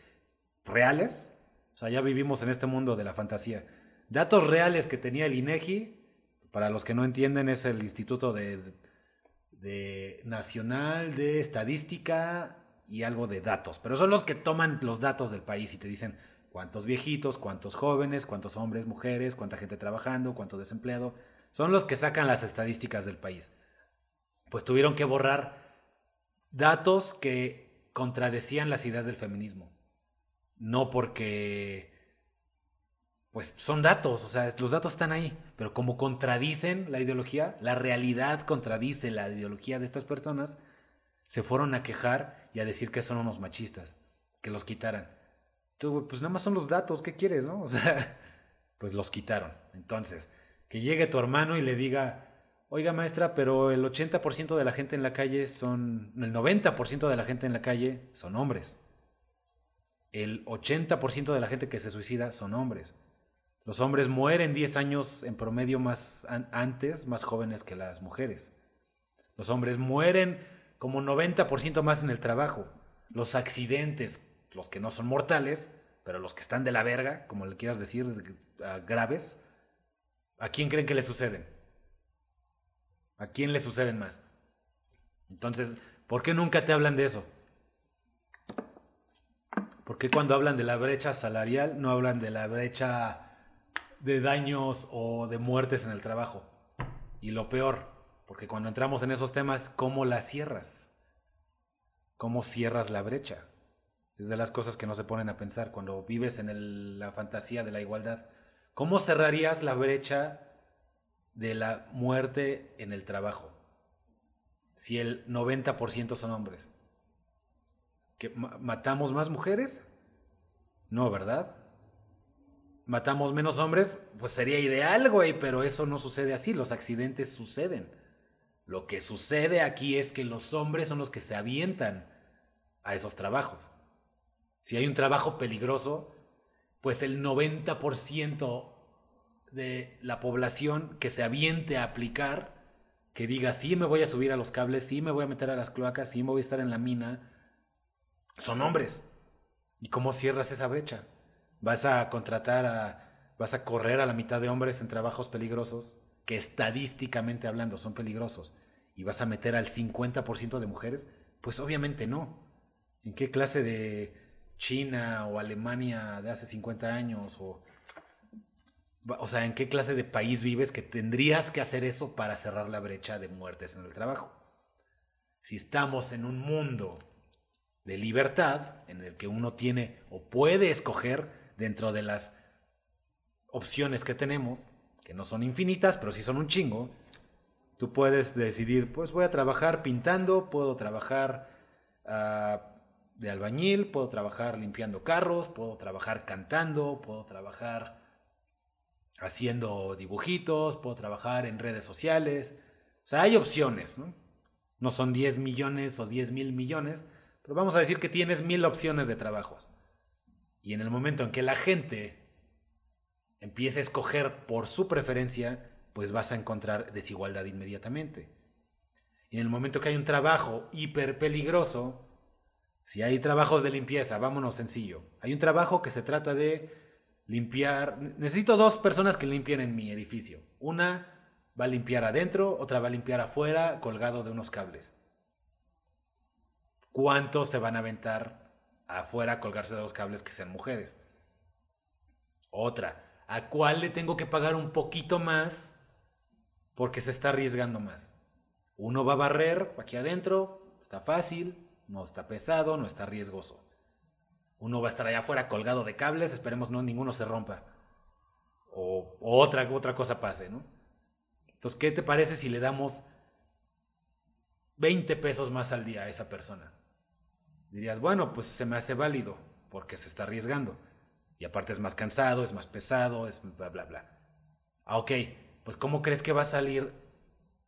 reales o sea, ya vivimos en este mundo de la fantasía. Datos reales que tenía el INEGI, para los que no entienden, es el Instituto de, de Nacional de Estadística y algo de datos. Pero son los que toman los datos del país y te dicen cuántos viejitos, cuántos jóvenes, cuántos hombres, mujeres, cuánta gente trabajando, cuánto desempleado. Son los que sacan las estadísticas del país. Pues tuvieron que borrar datos que contradecían las ideas del feminismo no porque pues son datos, o sea, los datos están ahí, pero como contradicen la ideología, la realidad contradice la ideología de estas personas, se fueron a quejar y a decir que son unos machistas, que los quitaran. Tú, pues nada más son los datos, ¿qué quieres, no? O sea, pues los quitaron. Entonces, que llegue tu hermano y le diga, oiga maestra, pero el 80% de la gente en la calle son, el 90% de la gente en la calle son hombres. El 80% de la gente que se suicida son hombres. Los hombres mueren 10 años en promedio más antes, más jóvenes que las mujeres. Los hombres mueren como 90% más en el trabajo. Los accidentes, los que no son mortales, pero los que están de la verga, como le quieras decir, graves, ¿a quién creen que le suceden? ¿A quién le suceden más? Entonces, ¿por qué nunca te hablan de eso? ¿Por qué cuando hablan de la brecha salarial no hablan de la brecha de daños o de muertes en el trabajo. Y lo peor, porque cuando entramos en esos temas, ¿cómo la cierras? ¿Cómo cierras la brecha? Es de las cosas que no se ponen a pensar cuando vives en la fantasía de la igualdad. ¿Cómo cerrarías la brecha de la muerte en el trabajo? Si el 90% son hombres. ¿Que ¿Matamos más mujeres? No, ¿verdad? matamos menos hombres, pues sería ideal, güey, pero eso no sucede así, los accidentes suceden. Lo que sucede aquí es que los hombres son los que se avientan a esos trabajos. Si hay un trabajo peligroso, pues el 90% de la población que se aviente a aplicar, que diga, sí me voy a subir a los cables, sí me voy a meter a las cloacas, sí me voy a estar en la mina, son hombres. ¿Y cómo cierras esa brecha? vas a contratar a, vas a correr a la mitad de hombres en trabajos peligrosos, que estadísticamente hablando son peligrosos, y vas a meter al 50% de mujeres, pues obviamente no. ¿En qué clase de China o Alemania de hace 50 años o... O sea, ¿en qué clase de país vives que tendrías que hacer eso para cerrar la brecha de muertes en el trabajo? Si estamos en un mundo de libertad, en el que uno tiene o puede escoger dentro de las opciones que tenemos, que no son infinitas, pero sí son un chingo, tú puedes decidir, pues voy a trabajar pintando, puedo trabajar uh, de albañil, puedo trabajar limpiando carros, puedo trabajar cantando, puedo trabajar haciendo dibujitos, puedo trabajar en redes sociales. O sea, hay opciones, ¿no? No son 10 millones o 10 mil millones, pero vamos a decir que tienes mil opciones de trabajos. Y en el momento en que la gente empiece a escoger por su preferencia, pues vas a encontrar desigualdad inmediatamente. Y en el momento que hay un trabajo hiper peligroso, si hay trabajos de limpieza, vámonos sencillo. Hay un trabajo que se trata de limpiar. Necesito dos personas que limpien en mi edificio. Una va a limpiar adentro, otra va a limpiar afuera, colgado de unos cables. ¿Cuántos se van a aventar afuera colgarse de los cables que sean mujeres. Otra, ¿a cuál le tengo que pagar un poquito más porque se está arriesgando más? Uno va a barrer aquí adentro, está fácil, no está pesado, no está riesgoso. Uno va a estar allá afuera colgado de cables, esperemos no ninguno se rompa. O, otra, otra cosa pase, ¿no? Entonces, ¿qué te parece si le damos 20 pesos más al día a esa persona? dirías, bueno, pues se me hace válido porque se está arriesgando. Y aparte es más cansado, es más pesado, es bla, bla, bla. Ah, ok, pues ¿cómo crees que va a salir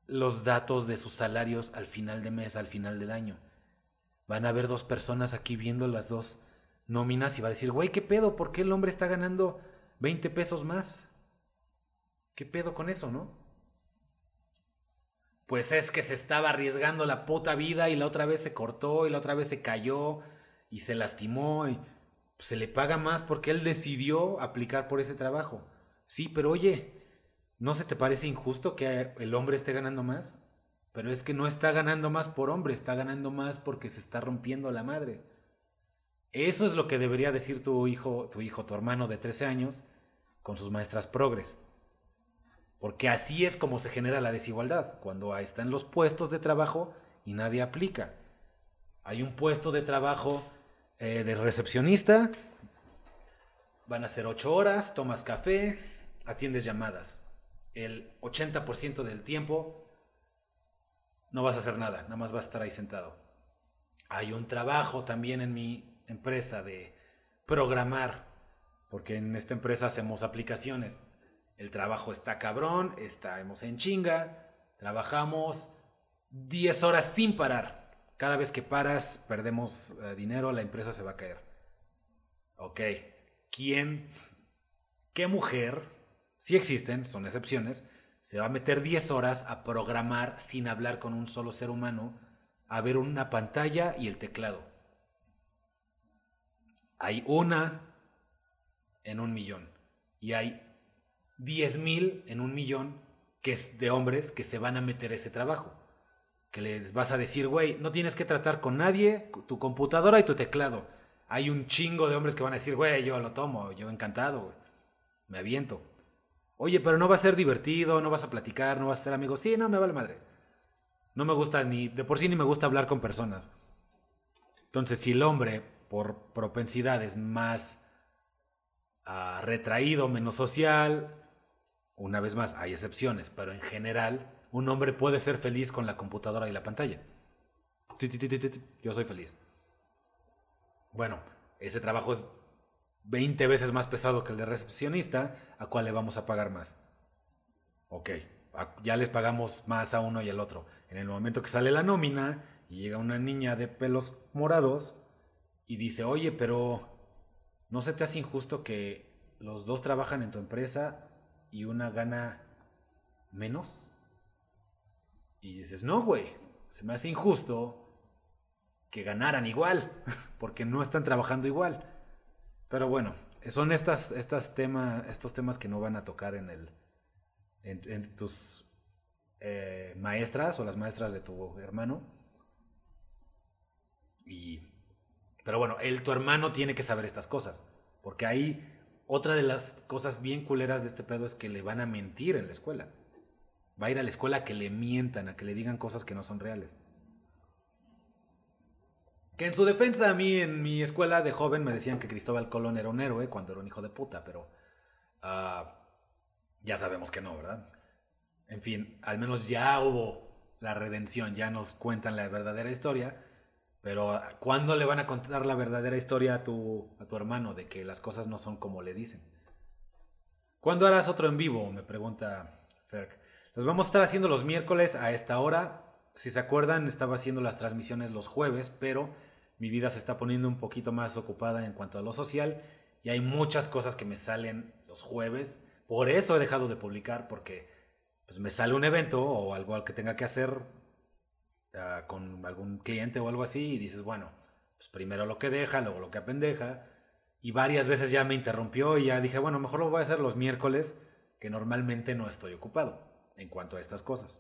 los datos de sus salarios al final de mes, al final del año? Van a haber dos personas aquí viendo las dos nóminas y va a decir, güey, ¿qué pedo? ¿Por qué el hombre está ganando 20 pesos más? ¿Qué pedo con eso, no? pues es que se estaba arriesgando la puta vida y la otra vez se cortó y la otra vez se cayó y se lastimó y se le paga más porque él decidió aplicar por ese trabajo. Sí, pero oye, ¿no se te parece injusto que el hombre esté ganando más? Pero es que no está ganando más por hombre, está ganando más porque se está rompiendo la madre. Eso es lo que debería decir tu hijo, tu hijo, tu hermano de 13 años con sus maestras progres. Porque así es como se genera la desigualdad, cuando están los puestos de trabajo y nadie aplica. Hay un puesto de trabajo eh, de recepcionista van a ser 8 horas, tomas café, atiendes llamadas. El 80% del tiempo no vas a hacer nada, nada más vas a estar ahí sentado. Hay un trabajo también en mi empresa de programar, porque en esta empresa hacemos aplicaciones. El trabajo está cabrón, estamos en chinga, trabajamos 10 horas sin parar. Cada vez que paras, perdemos eh, dinero, la empresa se va a caer. Ok, ¿quién, qué mujer, si existen, son excepciones, se va a meter 10 horas a programar sin hablar con un solo ser humano, a ver una pantalla y el teclado? Hay una en un millón y hay 10 mil en un millón que es de hombres que se van a meter ese trabajo. Que les vas a decir, güey, no tienes que tratar con nadie, tu computadora y tu teclado. Hay un chingo de hombres que van a decir, güey, yo lo tomo, yo encantado. Me aviento. Oye, pero no va a ser divertido, no vas a platicar, no vas a ser amigo. Sí, no, me vale madre. No me gusta ni, de por sí ni me gusta hablar con personas. Entonces, si el hombre, por propensidades más uh, retraído, menos social, una vez más, hay excepciones, pero en general, un hombre puede ser feliz con la computadora y la pantalla. Yo soy feliz. Bueno, ese trabajo es 20 veces más pesado que el de recepcionista, ¿a cuál le vamos a pagar más? Ok, ya les pagamos más a uno y al otro. En el momento que sale la nómina y llega una niña de pelos morados y dice, oye, pero ¿no se te hace injusto que los dos trabajan en tu empresa y una gana menos? Y dices, no, güey, se me hace injusto que ganaran igual, porque no están trabajando igual. Pero bueno, son estas, estas estos temas que no van a tocar en, el, en, tus eh, maestras o las maestras de tu hermano. Y, pero bueno, él, tu hermano tiene que saber estas cosas, porque ahí otra de las cosas bien culeras de este pedo es que le van a mentir en la escuela. Va a ir a la escuela a que le mientan, a que le digan cosas que no son reales. Que en su defensa a mí, en mi escuela de joven, me decían que Cristóbal Colón era un héroe cuando era un hijo de puta, pero ah, ya sabemos que no, ¿verdad? En fin, al menos ya hubo la redención, ya nos cuentan la verdadera historia, pero ¿cuándo le van a contar la verdadera historia a tu, a tu hermano de que las cosas no son como le dicen? ¿Cuándo harás otro en vivo? Me pregunta Ferk. Los vamos a estar haciendo los miércoles a esta hora. Si se acuerdan, estaba haciendo las transmisiones los jueves, pero mi vida se está poniendo un poquito más ocupada en cuanto a lo social y hay muchas cosas que me salen los jueves. Por eso he dejado de publicar porque pues, me sale un evento o algo que tenga que hacer uh, con algún cliente o algo así y dices, bueno, pues primero lo que deja, luego lo que apendeja. Y varias veces ya me interrumpió y ya dije, bueno, mejor lo voy a hacer los miércoles, que normalmente no estoy ocupado en cuanto a estas cosas.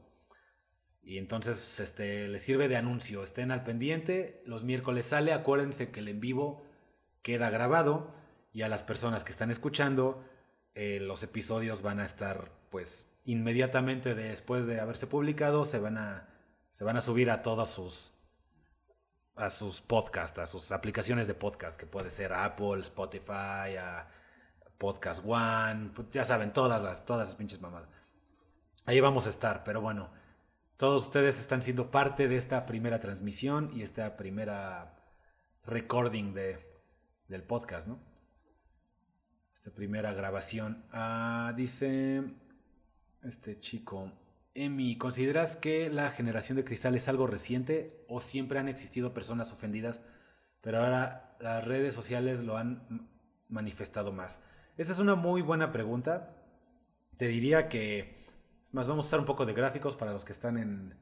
Y entonces este, les sirve de anuncio. Estén al pendiente. Los miércoles sale. Acuérdense que el en vivo queda grabado. Y a las personas que están escuchando, eh, los episodios van a estar, pues, inmediatamente después de haberse publicado, se van a, se van a subir a todas sus, a sus podcasts, a sus aplicaciones de podcast, que puede ser Apple, Spotify, a Podcast One, pues, ya saben, todas las, todas las pinches mamadas. Ahí vamos a estar, pero bueno. Todos ustedes están siendo parte de esta primera transmisión y esta primera recording de, del podcast, ¿no? Esta primera grabación. Ah, dice este chico, Emi, ¿consideras que la generación de cristal es algo reciente o siempre han existido personas ofendidas, pero ahora las redes sociales lo han manifestado más? Esa es una muy buena pregunta. Te diría que más vamos a usar un poco de gráficos para los que están en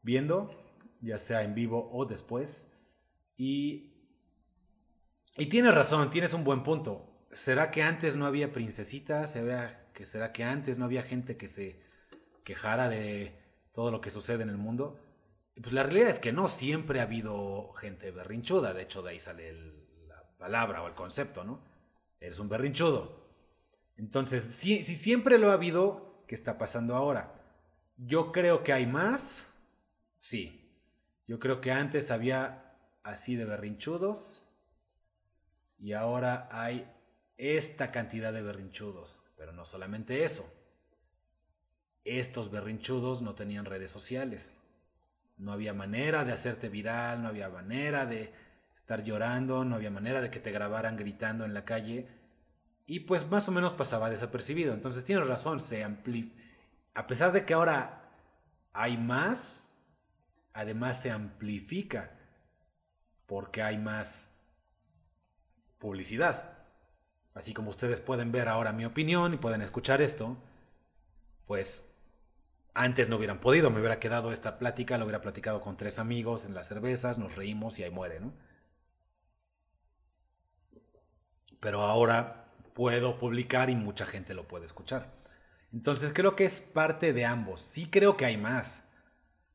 viendo, ya sea en vivo o después. Y, y tienes razón, tienes un buen punto. ¿Será que antes no había princesitas? ¿Será que, ¿Será que antes no había gente que se quejara de todo lo que sucede en el mundo? Pues la realidad es que no siempre ha habido gente berrinchuda. De hecho, de ahí sale la palabra o el concepto, ¿no? Eres un berrinchudo. Entonces, si, si siempre lo ha habido, ¿Qué está pasando ahora. Yo creo que hay más. Sí. Yo creo que antes había así de berrinchudos. Y ahora hay esta cantidad de berrinchudos. Pero no solamente eso. Estos berrinchudos no tenían redes sociales. No había manera de hacerte viral, no había manera de estar llorando, no había manera de que te grabaran gritando en la calle. Y pues más o menos pasaba desapercibido. Entonces tienes razón, se amplifica. A pesar de que ahora hay más, además se amplifica porque hay más publicidad. Así como ustedes pueden ver ahora mi opinión y pueden escuchar esto, pues antes no hubieran podido, me hubiera quedado esta plática, lo hubiera platicado con tres amigos en las cervezas, nos reímos y ahí muere, ¿no? Pero ahora puedo publicar y mucha gente lo puede escuchar. Entonces creo que es parte de ambos. Sí creo que hay más.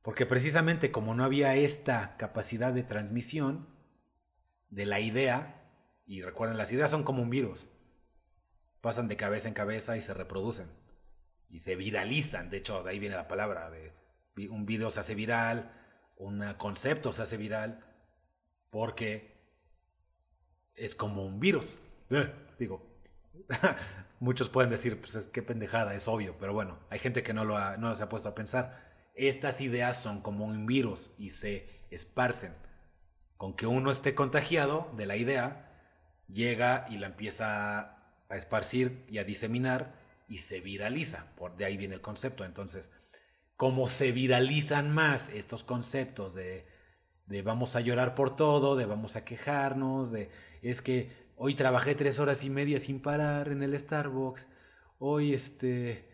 Porque precisamente como no había esta capacidad de transmisión de la idea, y recuerden, las ideas son como un virus. Pasan de cabeza en cabeza y se reproducen. Y se viralizan. De hecho, de ahí viene la palabra. De, un video se hace viral, un concepto se hace viral, porque es como un virus. Eh, digo, muchos pueden decir, pues es que pendejada, es obvio, pero bueno, hay gente que no lo, ha, no se ha puesto a pensar. Estas ideas son como un virus y se esparcen. Con que uno esté contagiado de la idea, llega y la empieza a esparcir y a diseminar y se viraliza. Por de ahí viene el concepto. Entonces, como se viralizan más estos conceptos de, de vamos a llorar por todo, de vamos a quejarnos, de es que Hoy trabajé tres horas y media sin parar en el Starbucks. Hoy este...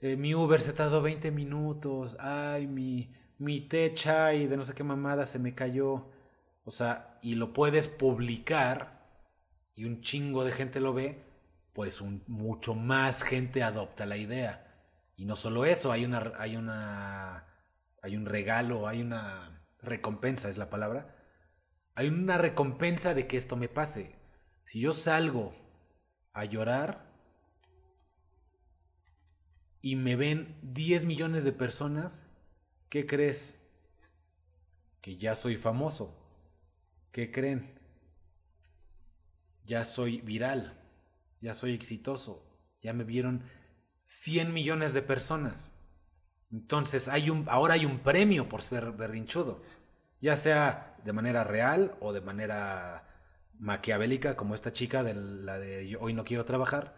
Eh, mi Uber se tardó 20 minutos. Ay, mi, mi té chai de no sé qué mamada se me cayó. O sea, y lo puedes publicar y un chingo de gente lo ve, pues mucho más gente adopta la idea. Y no solo eso, hay una, hay una, hay un regalo, hay una recompensa, es la palabra. Hay una recompensa de que esto me pase. Si yo salgo a llorar y me ven 10 millones de personas, ¿qué crees? Que ya soy famoso. ¿Qué creen? Ya soy viral, ya soy exitoso, ya me vieron 100 millones de personas. Entonces hay un, ahora hay un premio por ser berrinchudo, ya sea de manera real o de manera maquiavélica como esta chica de la de hoy no quiero trabajar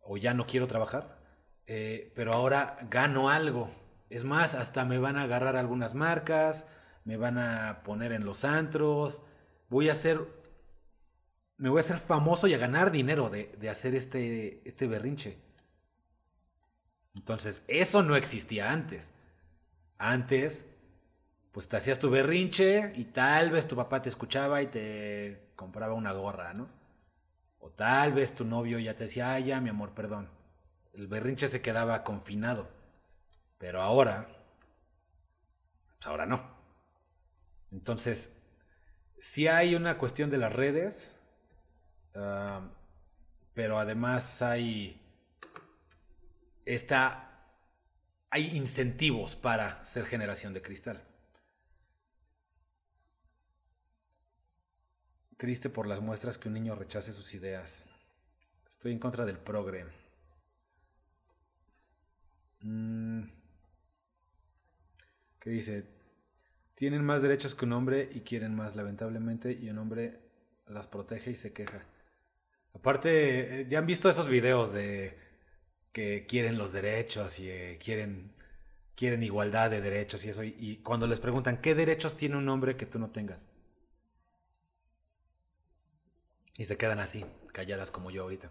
o ya no quiero trabajar, eh, pero ahora gano algo. Es más, hasta me van a agarrar algunas marcas, me van a poner en los antros, voy a ser, me voy a hacer famoso y a ganar dinero de, de hacer este, este berrinche. Entonces, eso no existía antes. Antes pues te hacías tu berrinche y tal vez tu papá te escuchaba y te compraba una gorra, ¿no? O tal vez tu novio ya te decía, ay, ya, mi amor, perdón. El berrinche se quedaba confinado. Pero ahora, pues ahora no. Entonces, sí hay una cuestión de las redes, ah, pero además hay esta, hay incentivos para ser generación de cristal. Triste por las muestras que un niño rechace sus ideas. Estoy en contra del progre. Mm. ¿Qué dice? Tienen más derechos que un hombre y quieren más, lamentablemente, y un hombre las protege y se queja. Aparte, eh, ya han visto esos videos de que quieren los derechos y eh, quieren, quieren igualdad de derechos y eso. y cuando les preguntan, ¿qué derechos tiene un hombre que tú no tengas? Y se quedan así, calladas como yo ahorita.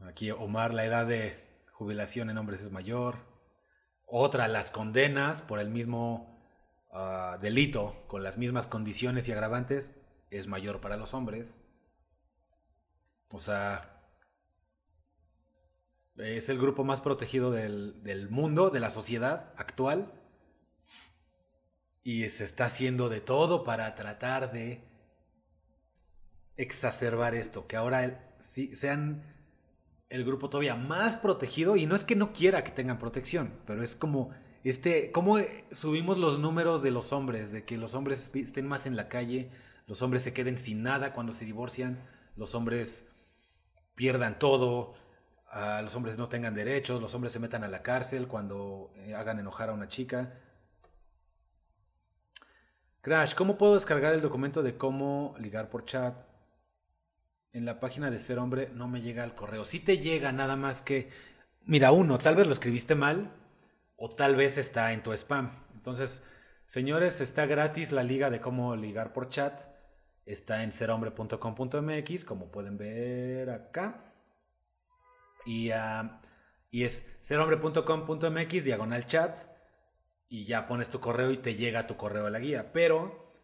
Aquí Omar, la edad de jubilación en hombres es mayor. Otra, las condenas por el mismo ah, delito, con las mismas condiciones y agravantes, es mayor para los hombres. O sea, es el grupo más protegido del, del mundo, de la sociedad actual. Y se está haciendo de todo para tratar de exacerbar esto, que ahora sean el grupo todavía más protegido y no es que no quiera que tengan protección, pero es como este cómo subimos los números de los hombres, de que los hombres estén más en la calle, los hombres se queden sin nada cuando se divorcian, los hombres pierdan todo, los hombres no tengan derechos, los hombres se metan a la cárcel cuando eh, hagan enojar a una chica. Crash, ¿cómo puedo descargar el documento de cómo ligar por chat? En la página de Ser Hombre no me llega al correo. Si te llega nada más que... Mira, uno, tal vez lo escribiste mal o tal vez está en tu spam. Entonces, señores, está gratis la liga de cómo ligar por chat. Está en serhombre.com.mx, como pueden ver acá. Y, y es serhombre.com.mx, diagonal chat. Y ya pones tu correo y te llega tu correo a la guía. Pero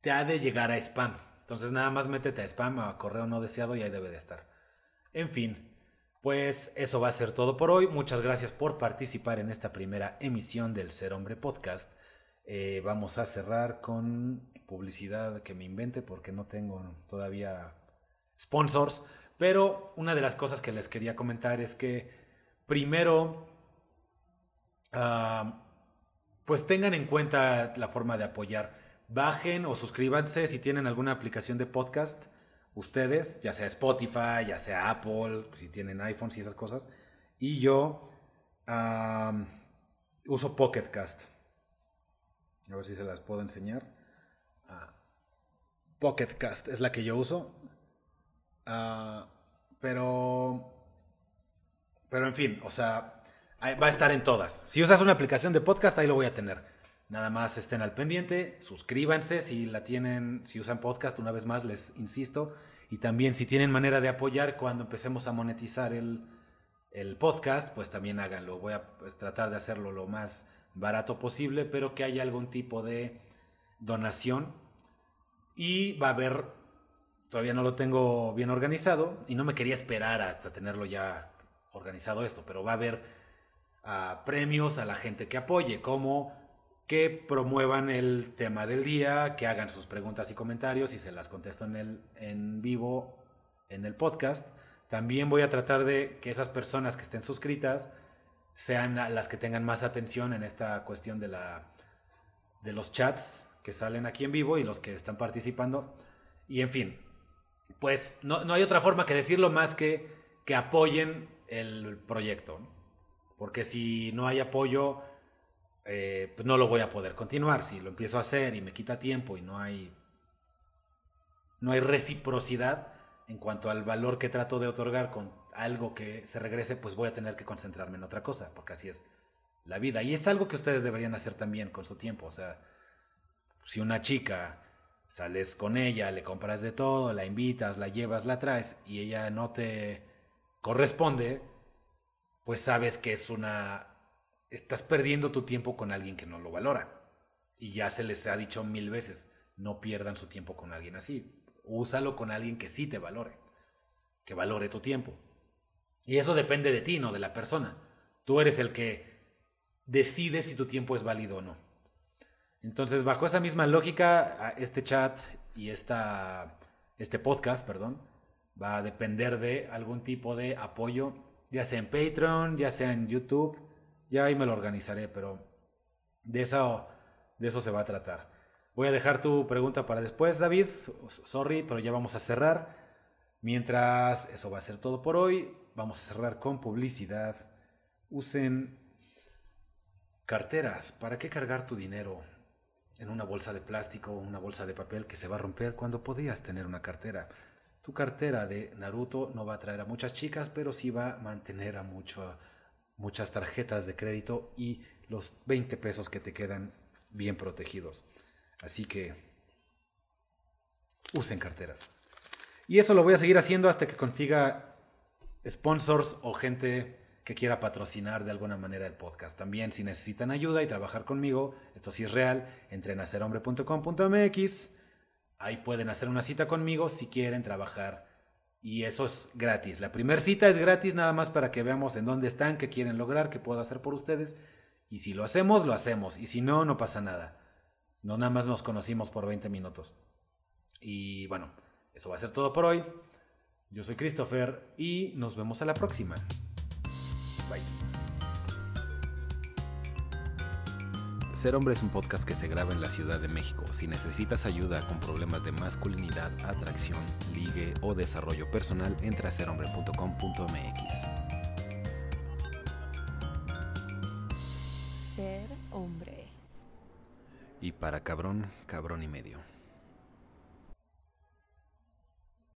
te ha de llegar a spam. Entonces nada más métete a spam, a correo no deseado y ahí debe de estar. En fin, pues eso va a ser todo por hoy. Muchas gracias por participar en esta primera emisión del Ser Hombre Podcast. Eh, vamos a cerrar con publicidad que me invente porque no tengo todavía sponsors. Pero una de las cosas que les quería comentar es que primero, ah, pues tengan en cuenta la forma de apoyar. Bajen o suscríbanse si tienen alguna aplicación de podcast. Ustedes, ya sea Spotify, ya sea Apple, si tienen iPhones y esas cosas. Y yo uso Pocket Cast. A ver si se las puedo enseñar. Pocket Cast es la que yo uso. Ah, pero. Pero en fin, o sea, va a estar en todas. Si usas una aplicación de podcast, ahí lo voy a tener. Nada más estén al pendiente, suscríbanse si la tienen, si usan podcast, una vez más les insisto. Y también si tienen manera de apoyar cuando empecemos a monetizar el, el podcast, pues también háganlo. Voy a pues, tratar de hacerlo lo más barato posible, pero que haya algún tipo de donación y va a haber, todavía no lo tengo bien organizado y no me quería esperar hasta tenerlo ya organizado esto, pero va a haber ah, premios a la gente que apoye, como que promuevan el tema del día, que hagan sus preguntas y comentarios y se las contesto en, el, en vivo en el podcast. También voy a tratar de que esas personas que estén suscritas sean las que tengan más atención en esta cuestión de, la, de los chats que salen aquí en vivo y los que están participando. Y en fin, pues no, hay otra forma que decirlo más que que apoyen el proyecto. Porque si no hay apoyo, eh, pues no lo voy a poder continuar. Si lo empiezo a hacer y me quita tiempo y no hay, no hay reciprocidad en cuanto al valor que trato de otorgar con algo que se regrese, pues voy a tener que concentrarme en otra cosa, porque así es la vida. Y es algo que ustedes deberían hacer también con su tiempo. O sea, si una chica sales con ella, le compras de todo, la invitas, la llevas, la traes y ella no te corresponde, pues sabes que es una... Estás perdiendo tu tiempo con alguien que no lo valora. Y ya se les ha dicho mil veces, no pierdan su tiempo con alguien así. Úsalo con alguien que sí te valore, que valore tu tiempo. Y eso depende de ti, no de la persona. Tú eres el que decide si tu tiempo es válido o no. Entonces, bajo esa misma lógica, este chat y esta, este podcast, perdón, va a depender de algún tipo de apoyo, ya sea en Patreon, ya sea en YouTube, ya ahí me lo organizaré, pero de eso, de eso se va a tratar. Voy a dejar tu pregunta para después, David. Sorry, pero ya vamos a cerrar. Mientras eso va a ser todo por hoy, vamos a cerrar con publicidad. Usen carteras. ¿Para qué cargar tu dinero? en una bolsa de plástico o una bolsa de papel que se va a romper cuando podías tener una cartera. Tu cartera de Naruto no va a traer a muchas chicas, pero sí va a mantener a mucho, muchas tarjetas de crédito y los 20 pesos que te quedan bien protegidos. Así que usen carteras. Y eso lo voy a seguir haciendo hasta que consiga sponsors o gente que quiera patrocinar de alguna manera el podcast. También si necesitan ayuda y trabajar conmigo, esto sí es real, entren a serhombre.com.mx, ahí pueden hacer una cita conmigo si quieren trabajar y eso es gratis. La primera cita es gratis nada más para que veamos en dónde están, qué quieren lograr, qué puedo hacer por ustedes y si lo hacemos, lo hacemos y si no, no pasa nada. No nada más nos conocimos por 20 minutos. Y bueno, eso va a ser todo por hoy. Yo soy Christopher y nos vemos a la próxima. Ser Hombre es un podcast que se graba en la Ciudad de México. Si necesitas ayuda con problemas de masculinidad, atracción, ligue o desarrollo personal, entra a serhombre.com.mx. Ser hombre. Y para cabrón, cabrón y medio.